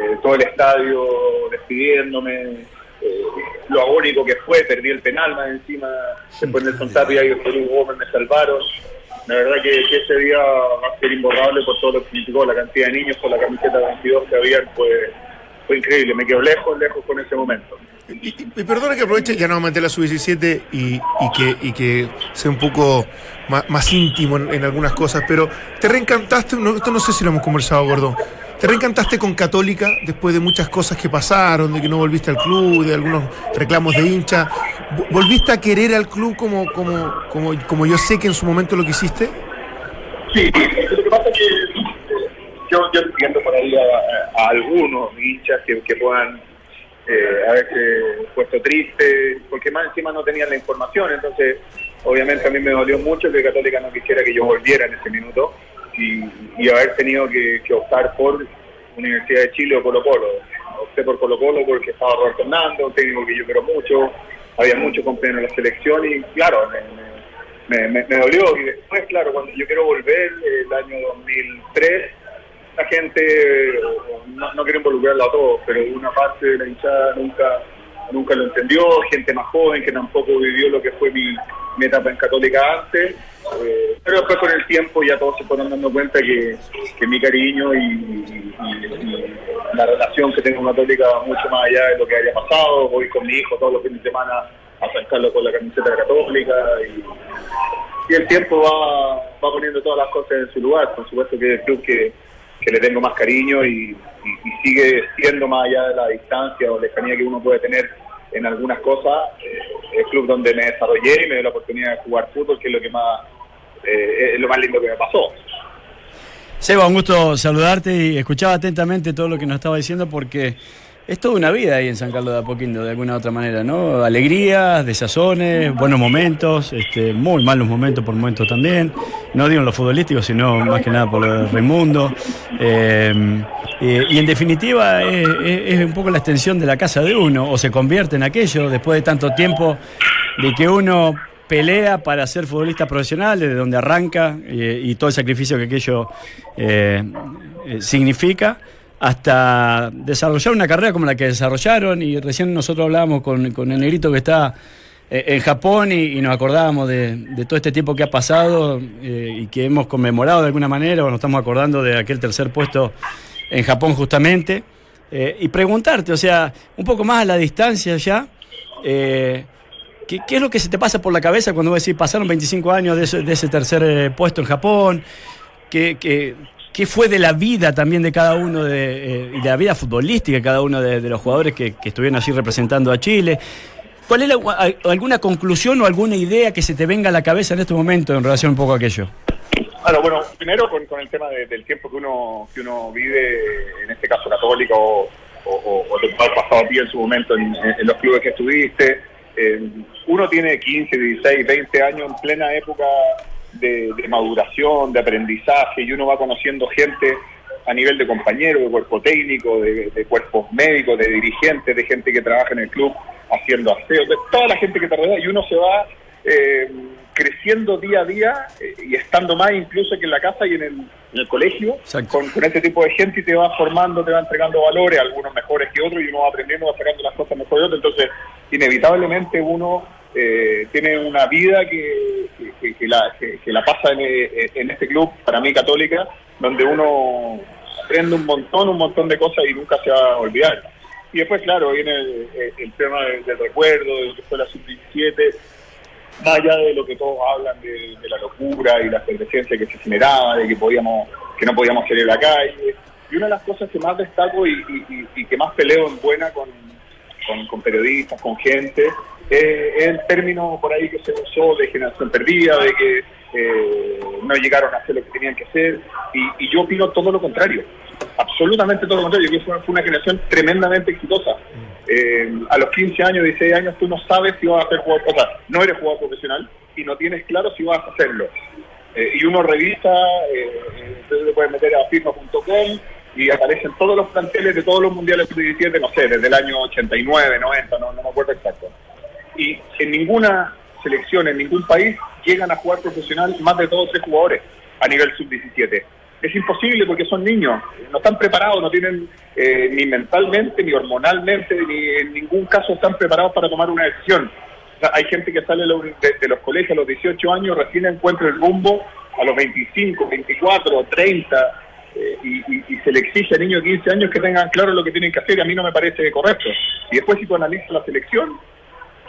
eh, todo el estadio despidiéndome, eh, lo agónico que fue, perdí el penal más encima, después Nelson Tapia y Perú Gómez me salvaron. La verdad que, que ese día va a ser imborrable por todo lo que significó, la cantidad de niños con la camiseta 22 que habían, fue, fue increíble, me quedo lejos, lejos con ese momento. Y, perdona que aproveche ya nuevamente la sub-17 y, y que, y que sea un poco más, más íntimo en, en algunas cosas, pero te reencantaste, no, esto no sé si lo hemos conversado, Gordo, te reencantaste con Católica después de muchas cosas que pasaron, de que no volviste al club, de algunos reclamos de hincha. Vo- ¿Volviste a querer al club como, como, como, como yo sé que en su momento lo quisiste? Sí, lo que pasa es que eh, yo, yo entiendo por ahí a, a algunos hinchas que, puedan eh, haberse puesto tristes, porque más encima no tenían la información, entonces obviamente a mí me dolió mucho que Católica no quisiera que yo volviera en ese minuto y, y haber tenido que, que optar por Universidad de Chile o Colo Colo. Opté por Colo Colo porque estaba Roberto Hernando, técnico que yo quiero mucho, había muchos compañeros en la selección y claro, me, me, me- me dolió. Y después, claro, cuando yo quiero volver, el año 2003, la gente, no, no quiero involucrarlo a todos, pero una parte de la hinchada nunca nunca lo entendió, gente más joven que tampoco vivió lo que fue mi, mi etapa en Católica antes, eh, pero después con el tiempo ya todos se fueron dando cuenta que, que mi cariño y, la relación que tengo con Católica va mucho más allá de lo que haya pasado, voy con mi hijo todos los fines de semana a sacarlo con la camiseta Católica y, el tiempo va, va poniendo todas las cosas en su lugar, por supuesto que es el club que, que le tengo más cariño y sigue siendo más allá de la distancia o lejanía que uno puede tener en algunas cosas, eh, el club donde me desarrollé y me dio la oportunidad de jugar fútbol, que es lo que más eh, lo más lindo que me pasó. Seba, un gusto saludarte y escuchaba atentamente todo lo que nos estaba diciendo porque es toda una vida ahí en San Carlos de Apoquindo, de alguna u otra manera, ¿no? Alegrías, desazones, buenos momentos, este, muy malos momentos por momentos también. No digo en lo futbolístico, sino más que nada por lo de Raimundo. Eh, eh, y en definitiva es, es- es un poco la extensión de la casa de uno, o se convierte en aquello después de tanto tiempo de que uno pelea para ser futbolista profesional, desde donde arranca eh, y todo el sacrificio que aquello eh, significa, hasta desarrollar una carrera como la que desarrollaron. Y recién nosotros hablábamos con, con el negrito que está eh, en Japón y, nos acordábamos de, de todo este tiempo que ha pasado eh, y que hemos conmemorado de alguna manera, o nos estamos acordando de aquel tercer puesto en Japón justamente. Eh, y preguntarte, o sea, un poco más a la distancia ya. ¿Qué, qué es lo que se te pasa por la cabeza cuando vos decís, pasaron 25 años de ese, de ese tercer puesto en Japón? ¿Qué, qué, qué fue de la vida también de cada uno, de, eh, y de la vida futbolística de cada uno de, los jugadores que, que estuvieron allí representando a Chile? ¿Cuál es la- alguna conclusión o alguna idea que se te venga a la cabeza en este momento en relación un poco a aquello? Claro, bueno, primero con, el tema de- del tiempo que uno que uno vive, en este caso católico, o, o, o- o te puede haber pasado a ti en su momento en, en- en los clubes que estuviste. eh, uno tiene 15, 16, 20 años en plena época de, de maduración, de aprendizaje, y uno va conociendo gente a nivel de compañero, de cuerpo técnico, de, de cuerpos médicos, de dirigentes, de gente que trabaja en el club haciendo aseo, de toda la gente que te rodea, y uno se va eh, creciendo día a día eh, y estando más incluso que en la casa y en el, en el colegio con, con este tipo de gente y te va formando, te va entregando valores, algunos mejores que otros y uno va aprendiendo, va sacando las cosas mejor de otros. Entonces, inevitablemente uno eh, tiene una vida que, que- la, que, la pasa en, este club, para mí católica, donde uno aprende un montón, un montón de cosas y nunca se va a olvidar. Y después, claro, viene el, tema del, recuerdo, de lo que fue la sub-17, más allá de lo que todos hablan de, la locura y la efervescencia que se generaba, de que podíamos que no podíamos salir a la calle. Y una de las cosas que más destaco y, y- y- que más peleo en buena con, con periodistas, con gente, eh, el término por ahí que se usó de generación perdida, de que eh, no llegaron a hacer lo que tenían que hacer. Y, yo opino todo lo contrario, absolutamente todo lo contrario, que fue, una generación tremendamente exitosa. Eh, a los 15 años, 16 años, tú no sabes si vas a ser jugador, o sea, no eres jugador profesional y no tienes claro si vas a hacerlo. Eh, y uno revisa, entonces te puedes meter a firma.com y aparecen todos los planteles de todos los mundiales sub-17, no sé, desde el año 89, 90, no, no me acuerdo exacto. Y en ninguna selección, en ningún país, llegan a jugar profesional más de dos o tres jugadores a nivel sub-17. es imposible porque son niños, no están preparados, no tienen eh, ni mentalmente, ni hormonalmente, ni en ningún caso están preparados para tomar una decisión. Hay gente que sale de, de- los colegios a los 18 años, recién encuentra el rumbo a los 25, 24, 30, eh, y, y- y se le exige a niños de 15 años que tengan claro lo que tienen que hacer, y a mí no me parece correcto. Y después si tú analizas la selección,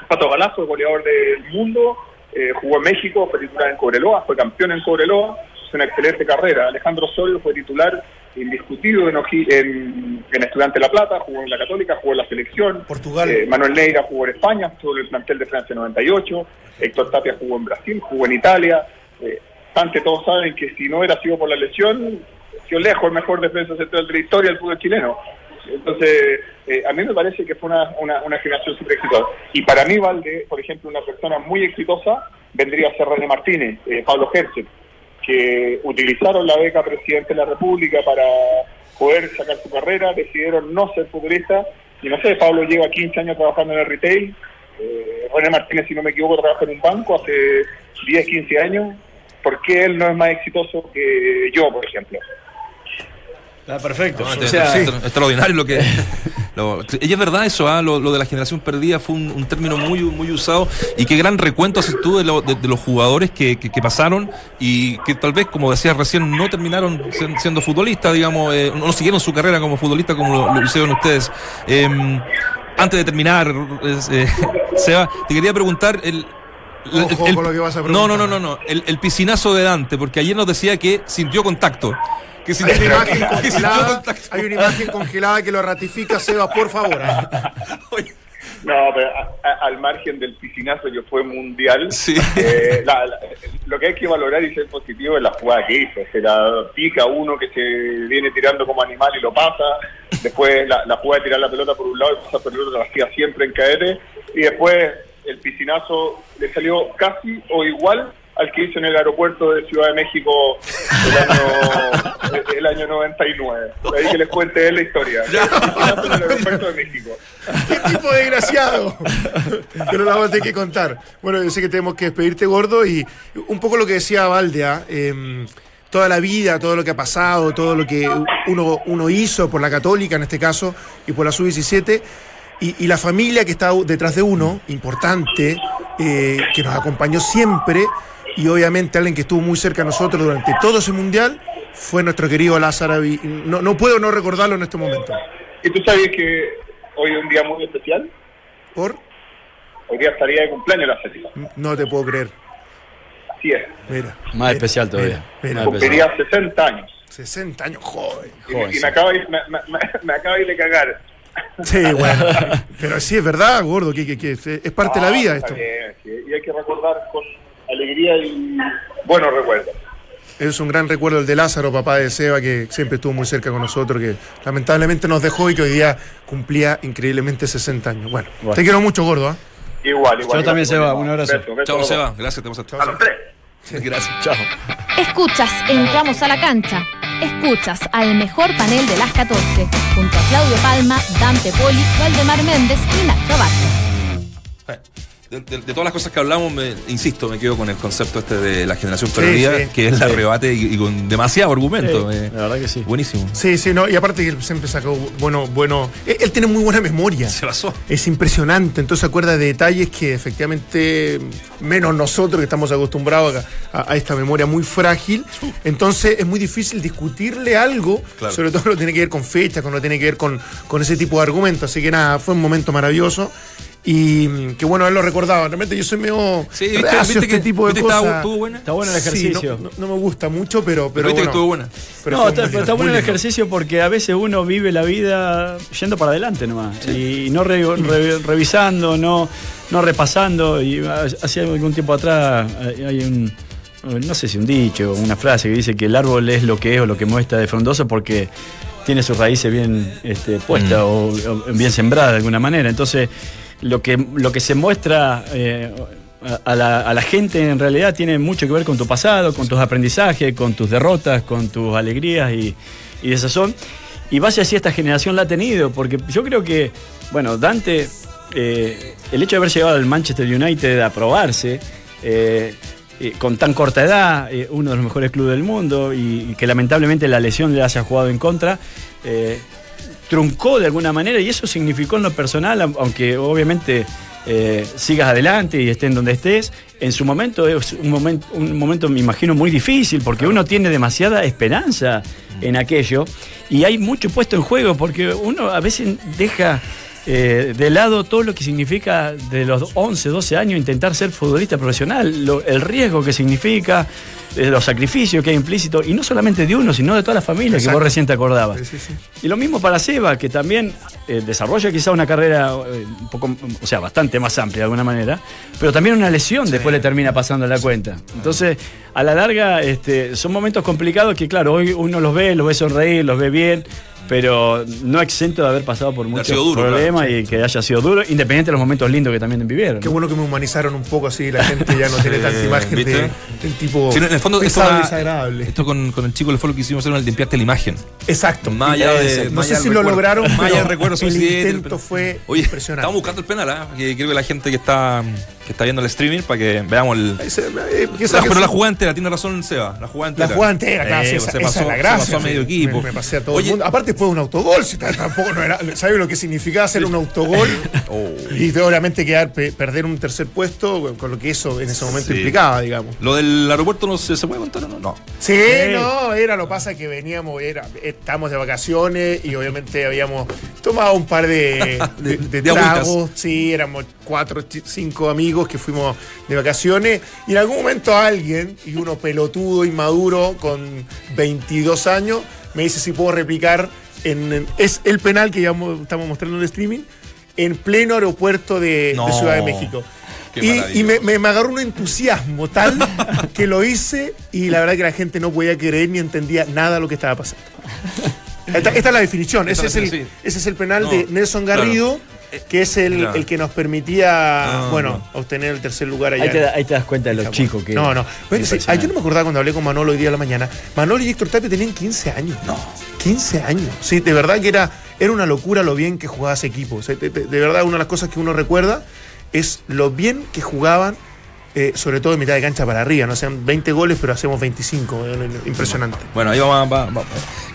Pato Galazo, goleador del mundo, eh, jugó en México, fue titular en Cobreloa, fue campeón en Cobreloa, es una excelente carrera. Alejandro Sol fue titular indiscutido en, Oji- en, en Estudiante La Plata, jugó en la Católica, jugó en la selección. Portugal. Eh, Manuel Neira jugó en España, estuvo en el plantel de Francia 98. Héctor Tapia jugó en Brasil, jugó en Italia. Eh, ante todos saben que si no hubiera sido por la lesión, sido lejos el mejor defensa central de la historia del fútbol chileno. Entonces, eh, a mí me parece que fue una, una, una generación súper exitosa. Y para mí, Valde, por ejemplo, una persona muy exitosa vendría a ser René Martínez, eh, Pablo Herceg, que utilizaron la beca presidente de la República para poder sacar su carrera, decidieron no ser futbolistas. Y no sé, Pablo lleva 15 años trabajando en el retail. Eh, René Martínez, si no me equivoco, trabaja en un banco hace 10, 15 años. ¿Por qué él no es más exitoso que yo, por ejemplo? Está perfecto. No, O este- sea, extraordinario lo que. lo- y es verdad eso, ah, lo, lo de la generación perdida fue un, un término muy, muy usado. Y qué gran recuento haces tú de, lo- de- de los jugadores que, que- que pasaron y que tal vez, como decías recién, no terminaron sen- siendo futbolistas, digamos, eh, no siguieron su carrera como futbolista como lo, hicieron ustedes. Em, antes de terminar, eh, Seba, te quería preguntar. El- Ojo el- con lo que vas a no, no, preguntar. no, no, no. El, el piscinazo de Dante, porque ayer nos decía que sintió contacto. Que Hay una, sintió, imagen que sintió congelada, contacto. hay una imagen congelada que lo ratifica, Seba, por favor. No, pero a- a- al margen del piscinazo que fue mundial, Sí. eh, la- la- lo que hay que valorar y ser positivo es la jugada que hizo. Se la pica uno que se viene tirando como animal y lo pasa. Después la, la jugada de tirar la pelota por un lado y pasar por el otro la hacía siempre en cadete. Y después el piscinazo le salió casi o igual al que hizo en el aeropuerto de Ciudad de México el año, el año 99. De ahí que les cuente él la historia. El piscinazo en el aeropuerto de México. ¡Qué tipo desgraciado! Pero la vamos a tener que contar. Bueno, yo sé que tenemos que despedirte, gordo, y un poco lo que decía Valdea. em, toda la vida, todo lo que ha pasado, todo lo que uno, uno hizo por la Católica en este caso y por la Sub-17, y, y la familia que está detrás de uno, importante, eh, que nos acompañó siempre, y obviamente alguien que estuvo muy cerca de nosotros durante todo ese mundial, fue nuestro querido Lázaro. y No, no puedo no recordarlo en este momento. ¿Y tú sabes que hoy es un día muy especial? ¿Por? Hoy día estaría de cumpleaños la Cecilia. No te puedo creer. Así es. Mira. Más especial todavía. mira. Más especial. Cumpliría 60 años. 60 años, joven. Y, me- y me, acaba de, me, me- me acaba de cagar. Sí, bueno. Pero sí, es verdad, gordo, que, que- que es- es parte de la vida Ah, está esto. bien, sí, y hay que recordar con alegría y buenos recuerdos. Es un gran recuerdo el de Lázaro, papá de Seba, que siempre estuvo muy cerca con nosotros, que lamentablemente nos dejó y que hoy día cumplía increíblemente 60 años. Bueno, Bueno. te quiero mucho, gordo. ¿ah? Igual, igual. Yo también, Seba, un abrazo. Beso, beso, Chao. Seba. Gracias, te vamos a A los tres. Gracias. Chao. Escuchas, entramos a la cancha. Escuchas al mejor panel de las 14, junto a Claudio Palma, Dante Poli, Valdemar Méndez y Nacho Vázquez. De, de- de todas las cosas que hablamos, me, insisto, me quedo con el concepto este de la generación Sí, perdida, sí. que es el arrebate y, y con demasiado argumento. Sí, eh. la verdad que sí. Buenísimo. Sí, sí, no, y aparte que él siempre sacó bueno, bueno. Él, él tiene muy buena memoria. Se basó. Es impresionante, entonces se acuerda de detalles que efectivamente, menos nosotros que estamos acostumbrados a, a- a esta memoria muy frágil, entonces es muy difícil discutirle algo, Claro. sobre todo lo tiene que ver con fechas, cuando tiene que ver con, con ese tipo de argumentos, así que nada, fue un momento maravilloso. Y mm, que bueno haberlo recordado. Realmente yo soy medio Sí, ¿viste- viste este que- tipo de viste que cosas. estuvo buena? Está bueno el Sí, no- ejercicio. no, no me gusta mucho, pero, Pero pero viste que bueno. estuvo buena. Pero no, está, muy está bueno el ejercicio porque a veces uno vive la vida yendo para adelante nomás. Y no re- re- revisando, no, no repasando. Y hace algún tiempo atrás hay hay un, no sé si un dicho o una frase que dice que el árbol es lo que es o lo que muestra de frondoso porque tiene sus raíces bien este, puestas o, o bien sembradas de alguna manera. Entonces, lo que, lo que se muestra eh, a, la, a la gente en realidad tiene mucho que ver con tu pasado, con tus aprendizajes, con tus derrotas, con tus alegrías y, y desazón. Y base así esta generación la ha tenido, porque yo creo que, bueno, Dante, eh, el hecho de haber llegado al Manchester United a probarse, eh, con tan corta edad, uno de los mejores clubes del mundo, y, que lamentablemente la lesión le haya jugado en contra, truncó de alguna manera y eso significó en lo personal, aunque obviamente eh, sigas adelante y estés en donde estés, en su momento es un momento, un momento me imagino muy difícil porque uno tiene demasiada esperanza en aquello y hay mucho puesto en juego porque uno a veces deja eh, de lado todo lo que significa de los 11, 12 años intentar ser futbolista profesional, lo- el riesgo que significa, eh, los sacrificios que hay implícitos, y no solamente de uno, sino de toda la familia que vos recién te acordabas. Sí, sí, sí. Y lo mismo para Seba, que también eh, desarrolla quizá una carrera eh, un poco, o sea, bastante más amplia de alguna manera, pero también una lesión después le termina pasando la cuenta. Entonces, a la larga, este, son momentos complicados que, claro, hoy uno los ve, los ve sonreír, los ve bien, pero no exento de haber pasado por muchos sido duro, problemas claro, y que haya sido duro, independiente de los momentos lindos que también vivieron. Qué bueno que me humanizaron un poco así, la gente ya no tiene tanta imagen del tipo Sí, en el fondo, esto, desagradable. esto con, con el chico le fue lo que hicimos hacer, limpiarte la imagen. Exacto. Más allá de. no sé si del lo lograron, Más allá pero del recuerdo el suficiente, intento fue Oye, impresionante. Estamos buscando el penal, ¿ah? Que creo que la gente que está, que está viendo el streaming para que veamos el. Se- eh, que La- saque pero la jugada entera, tiene razón Seba. La jugada entera. La jugada entera, claro, Eh, sí, se esa, pasó, esa es la se gracia. pasó a medio equipo. Me, me pasé a todo Oye, el mundo. Aparte fue un autogol, si tampoco no era. ¿Sabes lo que significaba hacer un autogol? Oh. Y obviamente quedar, pe- perder un tercer puesto con lo que eso en ese momento Sí. implicaba, digamos. Lo del aeropuerto no se, se puede contar o no? No. Sí, no, era lo pasa que veníamos, era, estábamos de vacaciones y obviamente habíamos tomado un par de, de, de De agüitas. tragos, sí, éramos cuatro, cinco amigos que fuimos de vacaciones y en algún momento alguien, y uno pelotudo, inmaduro, con 22 años, me dice si puedo replicar, en, en- es el penal que ya mo- estamos mostrando en el streaming, en pleno aeropuerto de. Ciudad de México. Qué Y, me, me- me agarró un entusiasmo tal que lo hice y la verdad que la gente no podía creer ni entendía nada de lo que estaba pasando. Esta, esta es la definición. Ese es, el, ese es el penal No, de Nelson Garrido, que es el, el que nos permitía, Ah, bueno, no. obtener el tercer lugar allá. Ahí te, ahí te das cuenta de los chicos que. No, no. Bueno, sí, yo no me acordaba cuando hablé con Manolo hoy día a la mañana. Manolo y Héctor Tapia tenían 15 años. No. 15 años. Sí, de verdad que era, era una locura lo bien que jugaba ese equipo. O sea, de, de- de verdad, una de las cosas que uno recuerda es lo bien que jugaban, eh, sobre todo en mitad de cancha para arriba. No hacían 20 goles, pero hacemos 25. eh, Impresionante. Bueno, ahí vamos, va- va-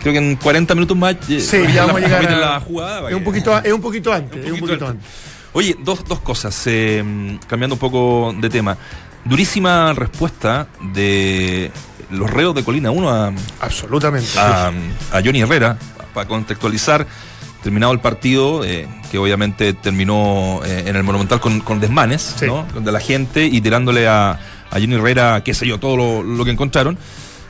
creo que en 40 minutos más. eh, Sí, ya vamos a llegar a- la jugada. Es un poquito, es un poquito antes. Un Es un poquito poquito antes. antes. Oye, dos, dos cosas, eh, cambiando un poco de tema. Durísima respuesta de los reos de Colina 1 a, Absolutamente. a, a Johnny Herrera, para contextualizar, terminado el partido, eh, que obviamente terminó eh, en el Monumental con, con desmanes, Sí. ¿no? De la gente y tirándole a, a Johnny Herrera, qué sé yo, todo lo, lo que encontraron.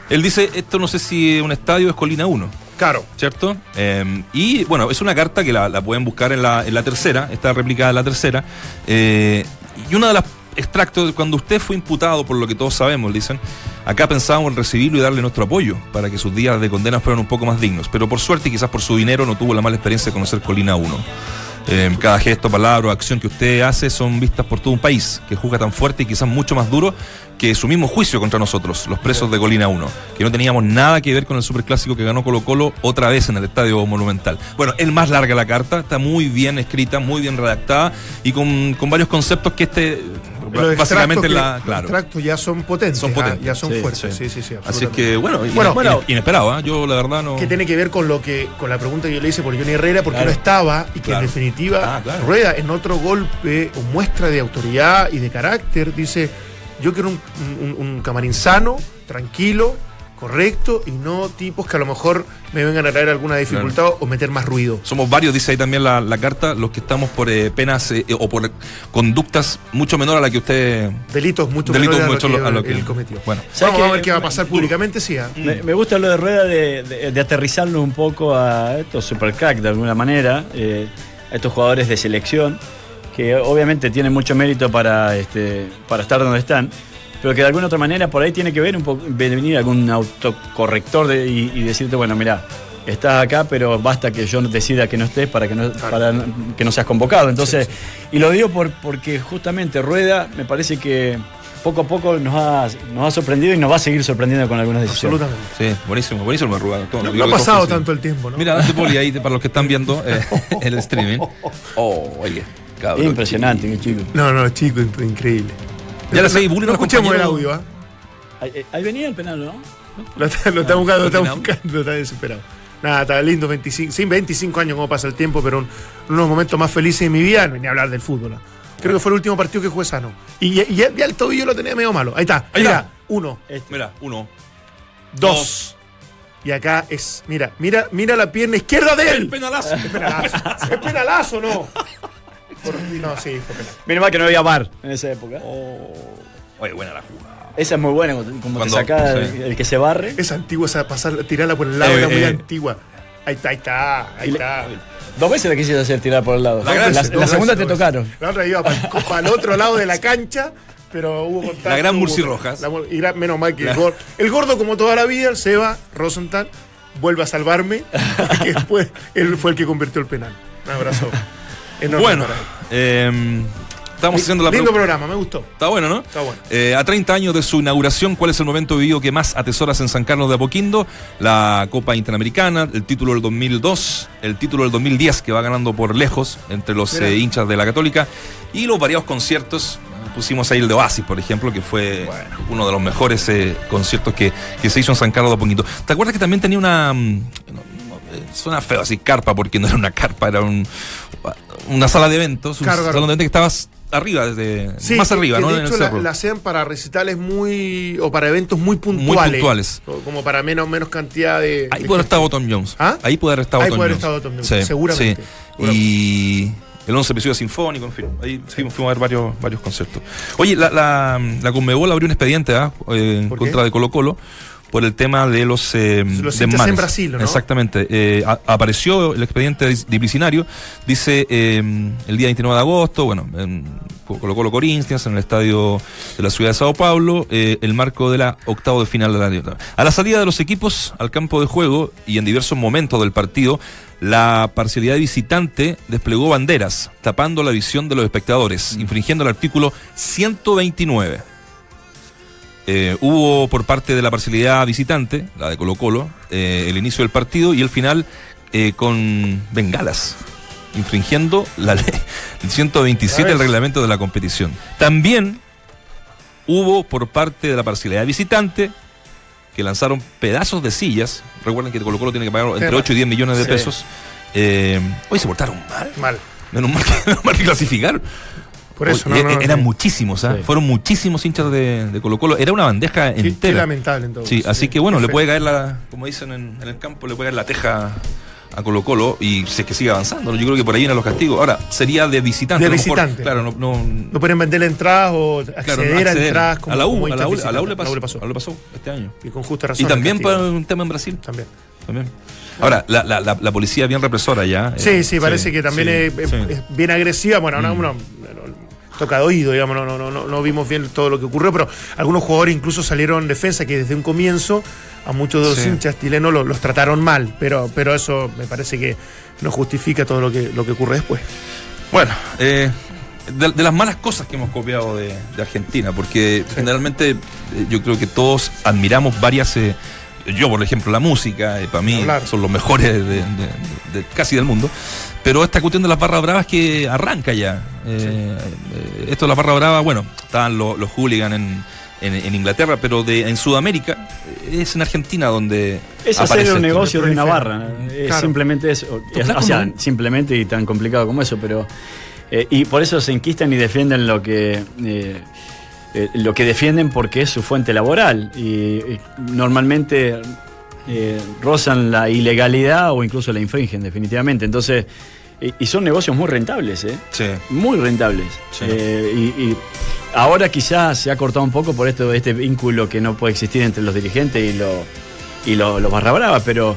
Él dice, esto no sé si es un estadio, es Colina 1. Claro. ¿Cierto? Eh, y bueno, es una carta que la, la pueden buscar en la, en la tercera, está replicada en la tercera. Eh, y una de las extractos, cuando usted fue imputado, por lo que todos sabemos, dicen, acá pensábamos en recibirlo y darle nuestro apoyo para que sus días de condena fueran un poco más dignos. Pero por suerte, y quizás por su dinero, no tuvo la mala experiencia de conocer Colina 1. Eh, cada gesto, palabra o acción que usted hace son vistas por todo un país que juzga tan fuerte y quizás mucho más duro que su mismo juicio contra nosotros, los presos de Colina 1, que no teníamos nada que ver con el superclásico que ganó Colo Colo otra vez en el Estadio Monumental. Bueno, es más larga la carta, está muy bien escrita, muy bien redactada y con, con varios conceptos que este Los básicamente extractos la, que- claro. Los extractos ya son potentes. Son ah, potentes. Ya son Sí, fuertes. sí. Sí, sí, sí. Así que bueno, Bueno, ine- inesperado, ¿ah? yo la verdad no que tiene que ver con lo que con la pregunta que yo le hice por Johnny Herrera porque Claro. no estaba y que Claro. en definitiva Ah. Rueda en otro golpe o muestra de autoridad y de carácter dice yo quiero un, un- un camarín sano tranquilo correcto y no tipos que a lo mejor me vengan a traer alguna dificultad o meter más ruido Somos varios, dice ahí también la, la carta, los que estamos por eh, penas eh, o por conductas mucho menor a la que usted. delitos mucho Delitos menores a lo mucho que a lo que- él cometió Bueno. ¿Sabes vamos a qué? ver qué va a pasar públicamente sí ah. Me, me gusta lo de Rueda de, de- de aterrizarlo un poco a estos supercrack de alguna manera, eh, a estos jugadores de selección, que obviamente tienen mucho mérito para, este, para estar donde están, pero que de alguna otra manera por ahí tiene que ver un poco, venir algún autocorrector de- y, y decirte, bueno, mira, estás acá, pero basta que yo decida que no estés para que no, para que no seas convocado. Entonces, y lo digo por, porque justamente Rueda me parece que poco a poco nos ha, nos ha sorprendido y nos va a seguir sorprendiendo con algunas decisiones. absolutamente Sí, buenísimo, buenísimo. Todo no, ha pasado tanto el tiempo ¿no? Mira, Dante Poli ahí, para los que están viendo eh, el streaming. Oh, oye, cabrón. Impresionante, chico. no no chico increíble Ya le seguí bullying no a escuchemos el audio ¿ah? Ahí, ahí venía el penal, ¿no? Lo está, lo está buscando, lo está buscando, está desesperado. Nada, está lindo, 25, sí, 25 años como pasa el tiempo, pero un- uno de los momentos más felices de mi vida, no ni hablar del fútbol. ¿no? Creo que fue el último partido que jugué sano. Y ya el tobillo lo tenía medio malo. Ahí está, Ahí mira, está. uno, Mira, uno. dos. Y acá es, mira, mira, mira la pierna izquierda de él. penalazo. Es penalazo. es penalazo, no. Por- no, sí, fue penal. Menos mal que no había bar en esa época. Oye, buena la jugada. Esa es muy buena, como te- saca el, el que se barre. Esa antigua, esa pasar, tirarla por el lado, Eh, era muy eh. antigua. Ahí está, ahí está, ahí está. Dos veces la quisiste hacer tirar por el lado. La gran- la, Dos la veces, segunda te tocaron. La otra iba para, el otro lado de la cancha, pero hubo contacto. La gran Murci Rojas. la menos mal que La- el, gordo, el gordo, como toda la vida, el Seba Rosenthal, vuelve a salvarme, que después él fue el que convirtió el penal. Un abrazo. Enorme Bueno, eh, estamos haciendo la Lindo pro- programa, me gustó. Está bueno, ¿no? Está bueno. Eh, a 30 años de su inauguración, ¿cuál es el momento vivido que más atesoras en San Carlos de Apoquindo? La Copa Interamericana, el título del 2002, el título del 2010 que va ganando por lejos entre los eh, hinchas de la Católica y los variados conciertos. Pusimos ahí el de Oasis, por ejemplo, que fue uno de los mejores eh, conciertos que, que se hizo en San Carlos de Apoquindo. ¿Te acuerdas que también tenía una... mm, no, Suena feo así, carpa, porque no era una carpa, era un, una sala de eventos, un Claro, claro. salón de eventos que estabas arriba, desde, Sí, más que- arriba, que ¿no? De hecho, la, hacían para recitales muy. o para eventos muy puntuales. puntuales. O Como para menos, menos cantidad de. Ahí de puede haber estado Tom Jones. ¿Ah? Ahí puede haber estado Ahí Tom puede haber estado Tom Jones, seguramente. sí. Y el 11 episodio sinfónico, en fin. Ahí fuimos, fuimos a ver varios, varios conciertos. Oye, la, la, la Conmebol abrió un expediente ¿ah? Eh, en contra de Colo Colo por el tema de los, eh, Los desmanes. en Brasil, ¿no? Exactamente. Eh, a- apareció el expediente dis- disciplinario, dice eh, el día 29 de agosto, bueno, en Colo Colo Corinthians, en el estadio de la ciudad de Sao Paulo, eh, el marco de la octavo de final de la Liga. A la salida de los equipos al campo de juego y en diversos momentos del partido, la parcialidad visitante desplegó banderas, tapando la visión de los espectadores, infringiendo el artículo 129. Eh, hubo por parte de la parcialidad visitante, la de Colo Colo, eh, el inicio del partido y el final eh, con bengalas, infringiendo la ley el 127 del reglamento de la competición. También hubo por parte de la parcialidad visitante que lanzaron pedazos de sillas. Recuerden que Colo Colo tiene que pagar entre Tema. 8 y 10 millones de pesos. Hoy se portaron mal. Mal. Menos mal que, menos mal que clasificaron. Por eso, no, e- no, eran sí. muchísimos, ¿ah? Sí. Fueron muchísimos hinchas de, de Colo Colo. Era una bandeja Qué, qué entera. lamentable en todo Sí, así que bueno, le puede caer la, como dicen en, en el campo, le puede caer la teja a Colo Colo y si es que sigue avanzando. Yo creo que por ahí vienen los castigos. Ahora, sería de visitante. De a lo mejor, visitante. claro, no, no, No pueden vender entradas o acceder, claro, a entradas como a la U, como a la U, a la U le pasó, A la U le pasó. a la U le pasó este año. Y con justa razón. Y también para un tema en Brasil. También. También. Ahora, la, la, la, policía bien represora ya. Sí, eh, sí, parece que también sí, es, es- sí. es bien agresiva. Bueno, Mm. no, no, no, toca de oído, digamos, no, no, no, no, vimos bien todo lo que ocurrió, pero algunos jugadores incluso salieron en defensa que desde un comienzo a muchos de los Sí. hinchas chilenos los, los trataron mal, pero, pero eso me parece que no justifica todo lo que, lo que ocurre después. Bueno, eh, de, de las malas cosas que hemos copiado de, de Argentina, porque generalmente eh, yo creo que todos admiramos varias. eh, yo, por ejemplo, la música, eh, para mí Hablar. son los mejores de, de- de- casi del mundo. Pero esta cuestión de las barras bravas que arranca ya. Eh, eh, esto de las barras bravas, bueno, estaban los, los hooligans en, en- en Inglaterra, pero de, en Sudamérica es en Argentina donde. Es hacer un negocio de una barra. Es Claro. simplemente eso. O sea, simplemente y tan complicado como eso, pero. eh, y por eso se enquistan y defienden lo que. eh, eh, lo que defienden porque es su fuente laboral. Y, y normalmente eh, rozan la ilegalidad o incluso la infringen, definitivamente. Entonces. Y, y son negocios muy rentables, ¿eh? Sí. Muy rentables. Sí. Eh, y, y ahora quizás se ha cortado un poco por esto este vínculo que no puede existir entre los dirigentes y, lo, y lo- los barra bravas, pero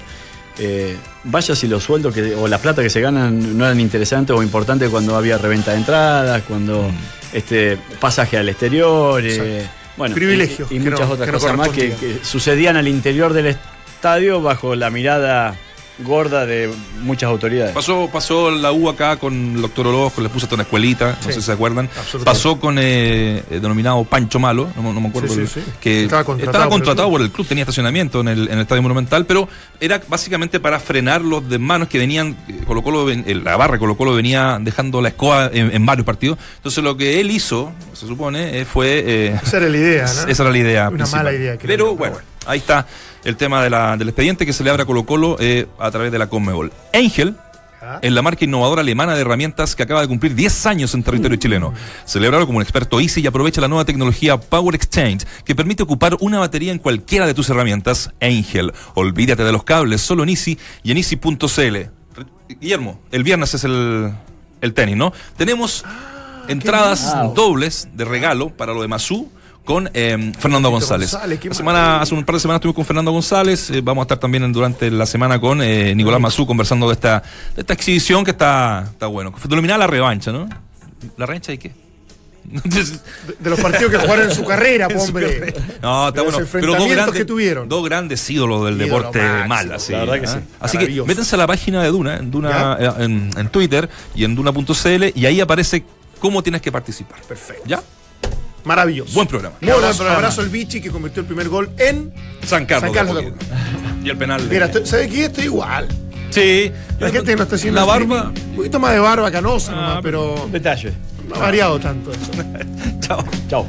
vaya si los sueldos que, o la plata que se ganan no eran interesantes o importantes cuando había reventa de entradas, cuando Mm. este pasaje al exterior, eh, bueno, Privilegios y, muchas no- otras no cosas más que, que sucedían al interior del estadio bajo la mirada gorda de muchas autoridades. Pasó, pasó la U acá con el doctor Orozco, le puso hasta una escuelita, no sé si se acuerdan. Absolutamente. Pasó con eh, el denominado Pancho Malo, no, no me acuerdo. Sí, sí, el- sí. Que Estaba estaba contratado contratado, por el por, el club, tenía estacionamiento en el, en el Estadio Monumental, pero era básicamente para frenar los desmanos que venían, eh, Colo Colo, eh, la barra Colo Colo venía dejando la escoba en, en varios partidos. Entonces lo que él hizo, se supone, eh, fue... eh, Esa era la idea, ¿no? Esa era la idea. Una principal. mala idea, creo Pero bueno, ahí está el tema de la- del expediente que se le abre a Colo Colo eh, a través de la Conmebol. Angel. Es la marca innovadora alemana de herramientas que acaba de cumplir 10 años en territorio chileno. Celebrado como un experto Easy y aprovecha la nueva tecnología Power Exchange que permite ocupar una batería en cualquiera de tus herramientas Angel. Olvídate de los cables, solo en Easy y en Easy.cl. Guillermo, el viernes es el, el tenis, ¿no? Tenemos entradas lindo. dobles de regalo para lo de Masú con eh, Fernando González. Semana, hace un par de semanas estuvimos con Fernando González, eh, vamos a estar también durante la semana con eh, Nicolás Mazú conversando de esta, de esta exhibición que está, está bueno. Fue denominada la revancha, ¿no? ¿La revancha de qué? De, de los partidos que jugaron en su carrera, En su hombre. carrera. No, está De bueno. Pero dos grandes, que tuvieron. dos grandes ídolos del Ídolo deporte máximo, mal, así. la que ¿ah? sí. Así que métanse a la página de Duna, en, Duna, eh, en, en Twitter y en Duna.cl y ahí aparece cómo tienes que participar. Perfecto. ¿Ya? Maravilloso. Buen programa. Un abrazo, abrazo al Vichy que convirtió el primer gol en San Carlos. San Carlos de Apoquindo. Y el penal. de- Mira, ¿sabes qué? Estoy igual. Sí. La gente que no está haciendo La barba. Un poquito más de barba canosa nomás, pero Detalle. no ha variado tanto eso. Chao. Chao.